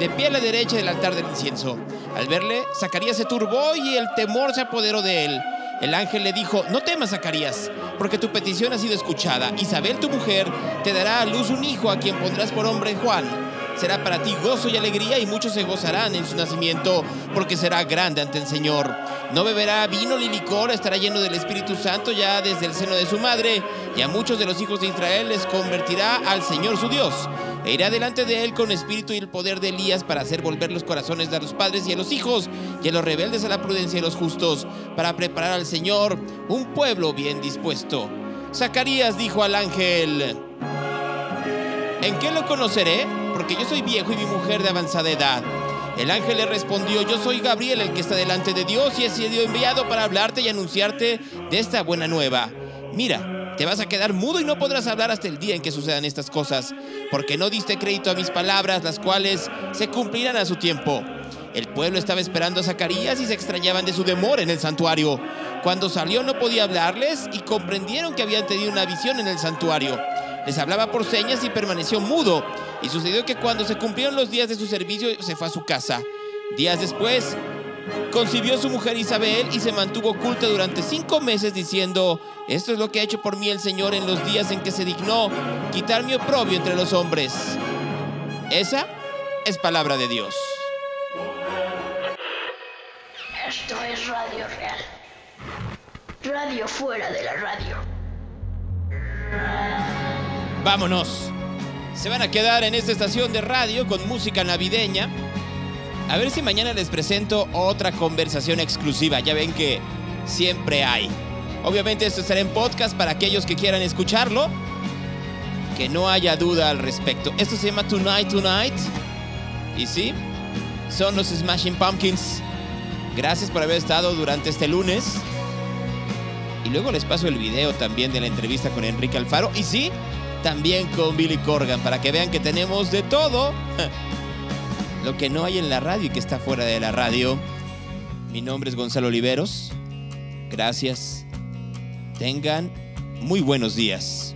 de pie a la derecha del altar del incienso. Al verle, Zacarías se turbó y el temor se apoderó de él. El ángel le dijo, no temas, Zacarías, porque tu petición ha sido escuchada. Isabel, tu mujer, te dará a luz un hijo a quien pondrás por hombre Juan. Será para ti gozo y alegría y muchos se gozarán en su nacimiento, porque será grande ante el Señor. No beberá vino ni licor, estará lleno del Espíritu Santo ya desde el seno de su madre, y a muchos de los hijos de Israel les convertirá al Señor su Dios. E irá delante de él con espíritu y el poder de Elías para hacer volver los corazones de los padres y a los hijos, y a los rebeldes a la prudencia de los justos, para preparar al Señor un pueblo bien dispuesto. Zacarías dijo al ángel, ¿En qué lo conoceré? Porque yo soy viejo y mi mujer de avanzada edad. El ángel le respondió, yo soy Gabriel, el que está delante de Dios y he sido enviado para hablarte y anunciarte de esta buena nueva. Mira, te vas a quedar mudo y no podrás hablar hasta el día en que sucedan estas cosas, porque no diste crédito a mis palabras, las cuales se cumplirán a su tiempo. El pueblo estaba esperando a Zacarías y se extrañaban de su demora en el santuario. Cuando salió no podía hablarles y comprendieron que habían tenido una visión en el santuario. Les hablaba por señas y permaneció mudo. Y sucedió que cuando se cumplieron los días de su servicio se fue a su casa. Días después, concibió su mujer Isabel y se mantuvo oculta durante cinco meses diciendo, esto es lo que ha hecho por mí el Señor en los días en que se dignó quitar mi oprobio entre los hombres. Esa es palabra de Dios. Esto es Radio Real. Radio fuera de la radio. Vámonos. Se van a quedar en esta estación de radio con música navideña. A ver si mañana les presento otra conversación exclusiva. Ya ven que siempre hay. Obviamente esto estará en podcast para aquellos que quieran escucharlo. Que no haya duda al respecto. Esto se llama Tonight Tonight. Y sí, son los Smashing Pumpkins. Gracias por haber estado durante este lunes. Y luego les paso el video también de la entrevista con Enrique Alfaro. Y sí, también con Billy Corgan, para que vean que tenemos de todo. Lo que no hay en la radio y que está fuera de la radio. Mi nombre es Gonzalo Oliveros. Gracias. Tengan muy buenos días.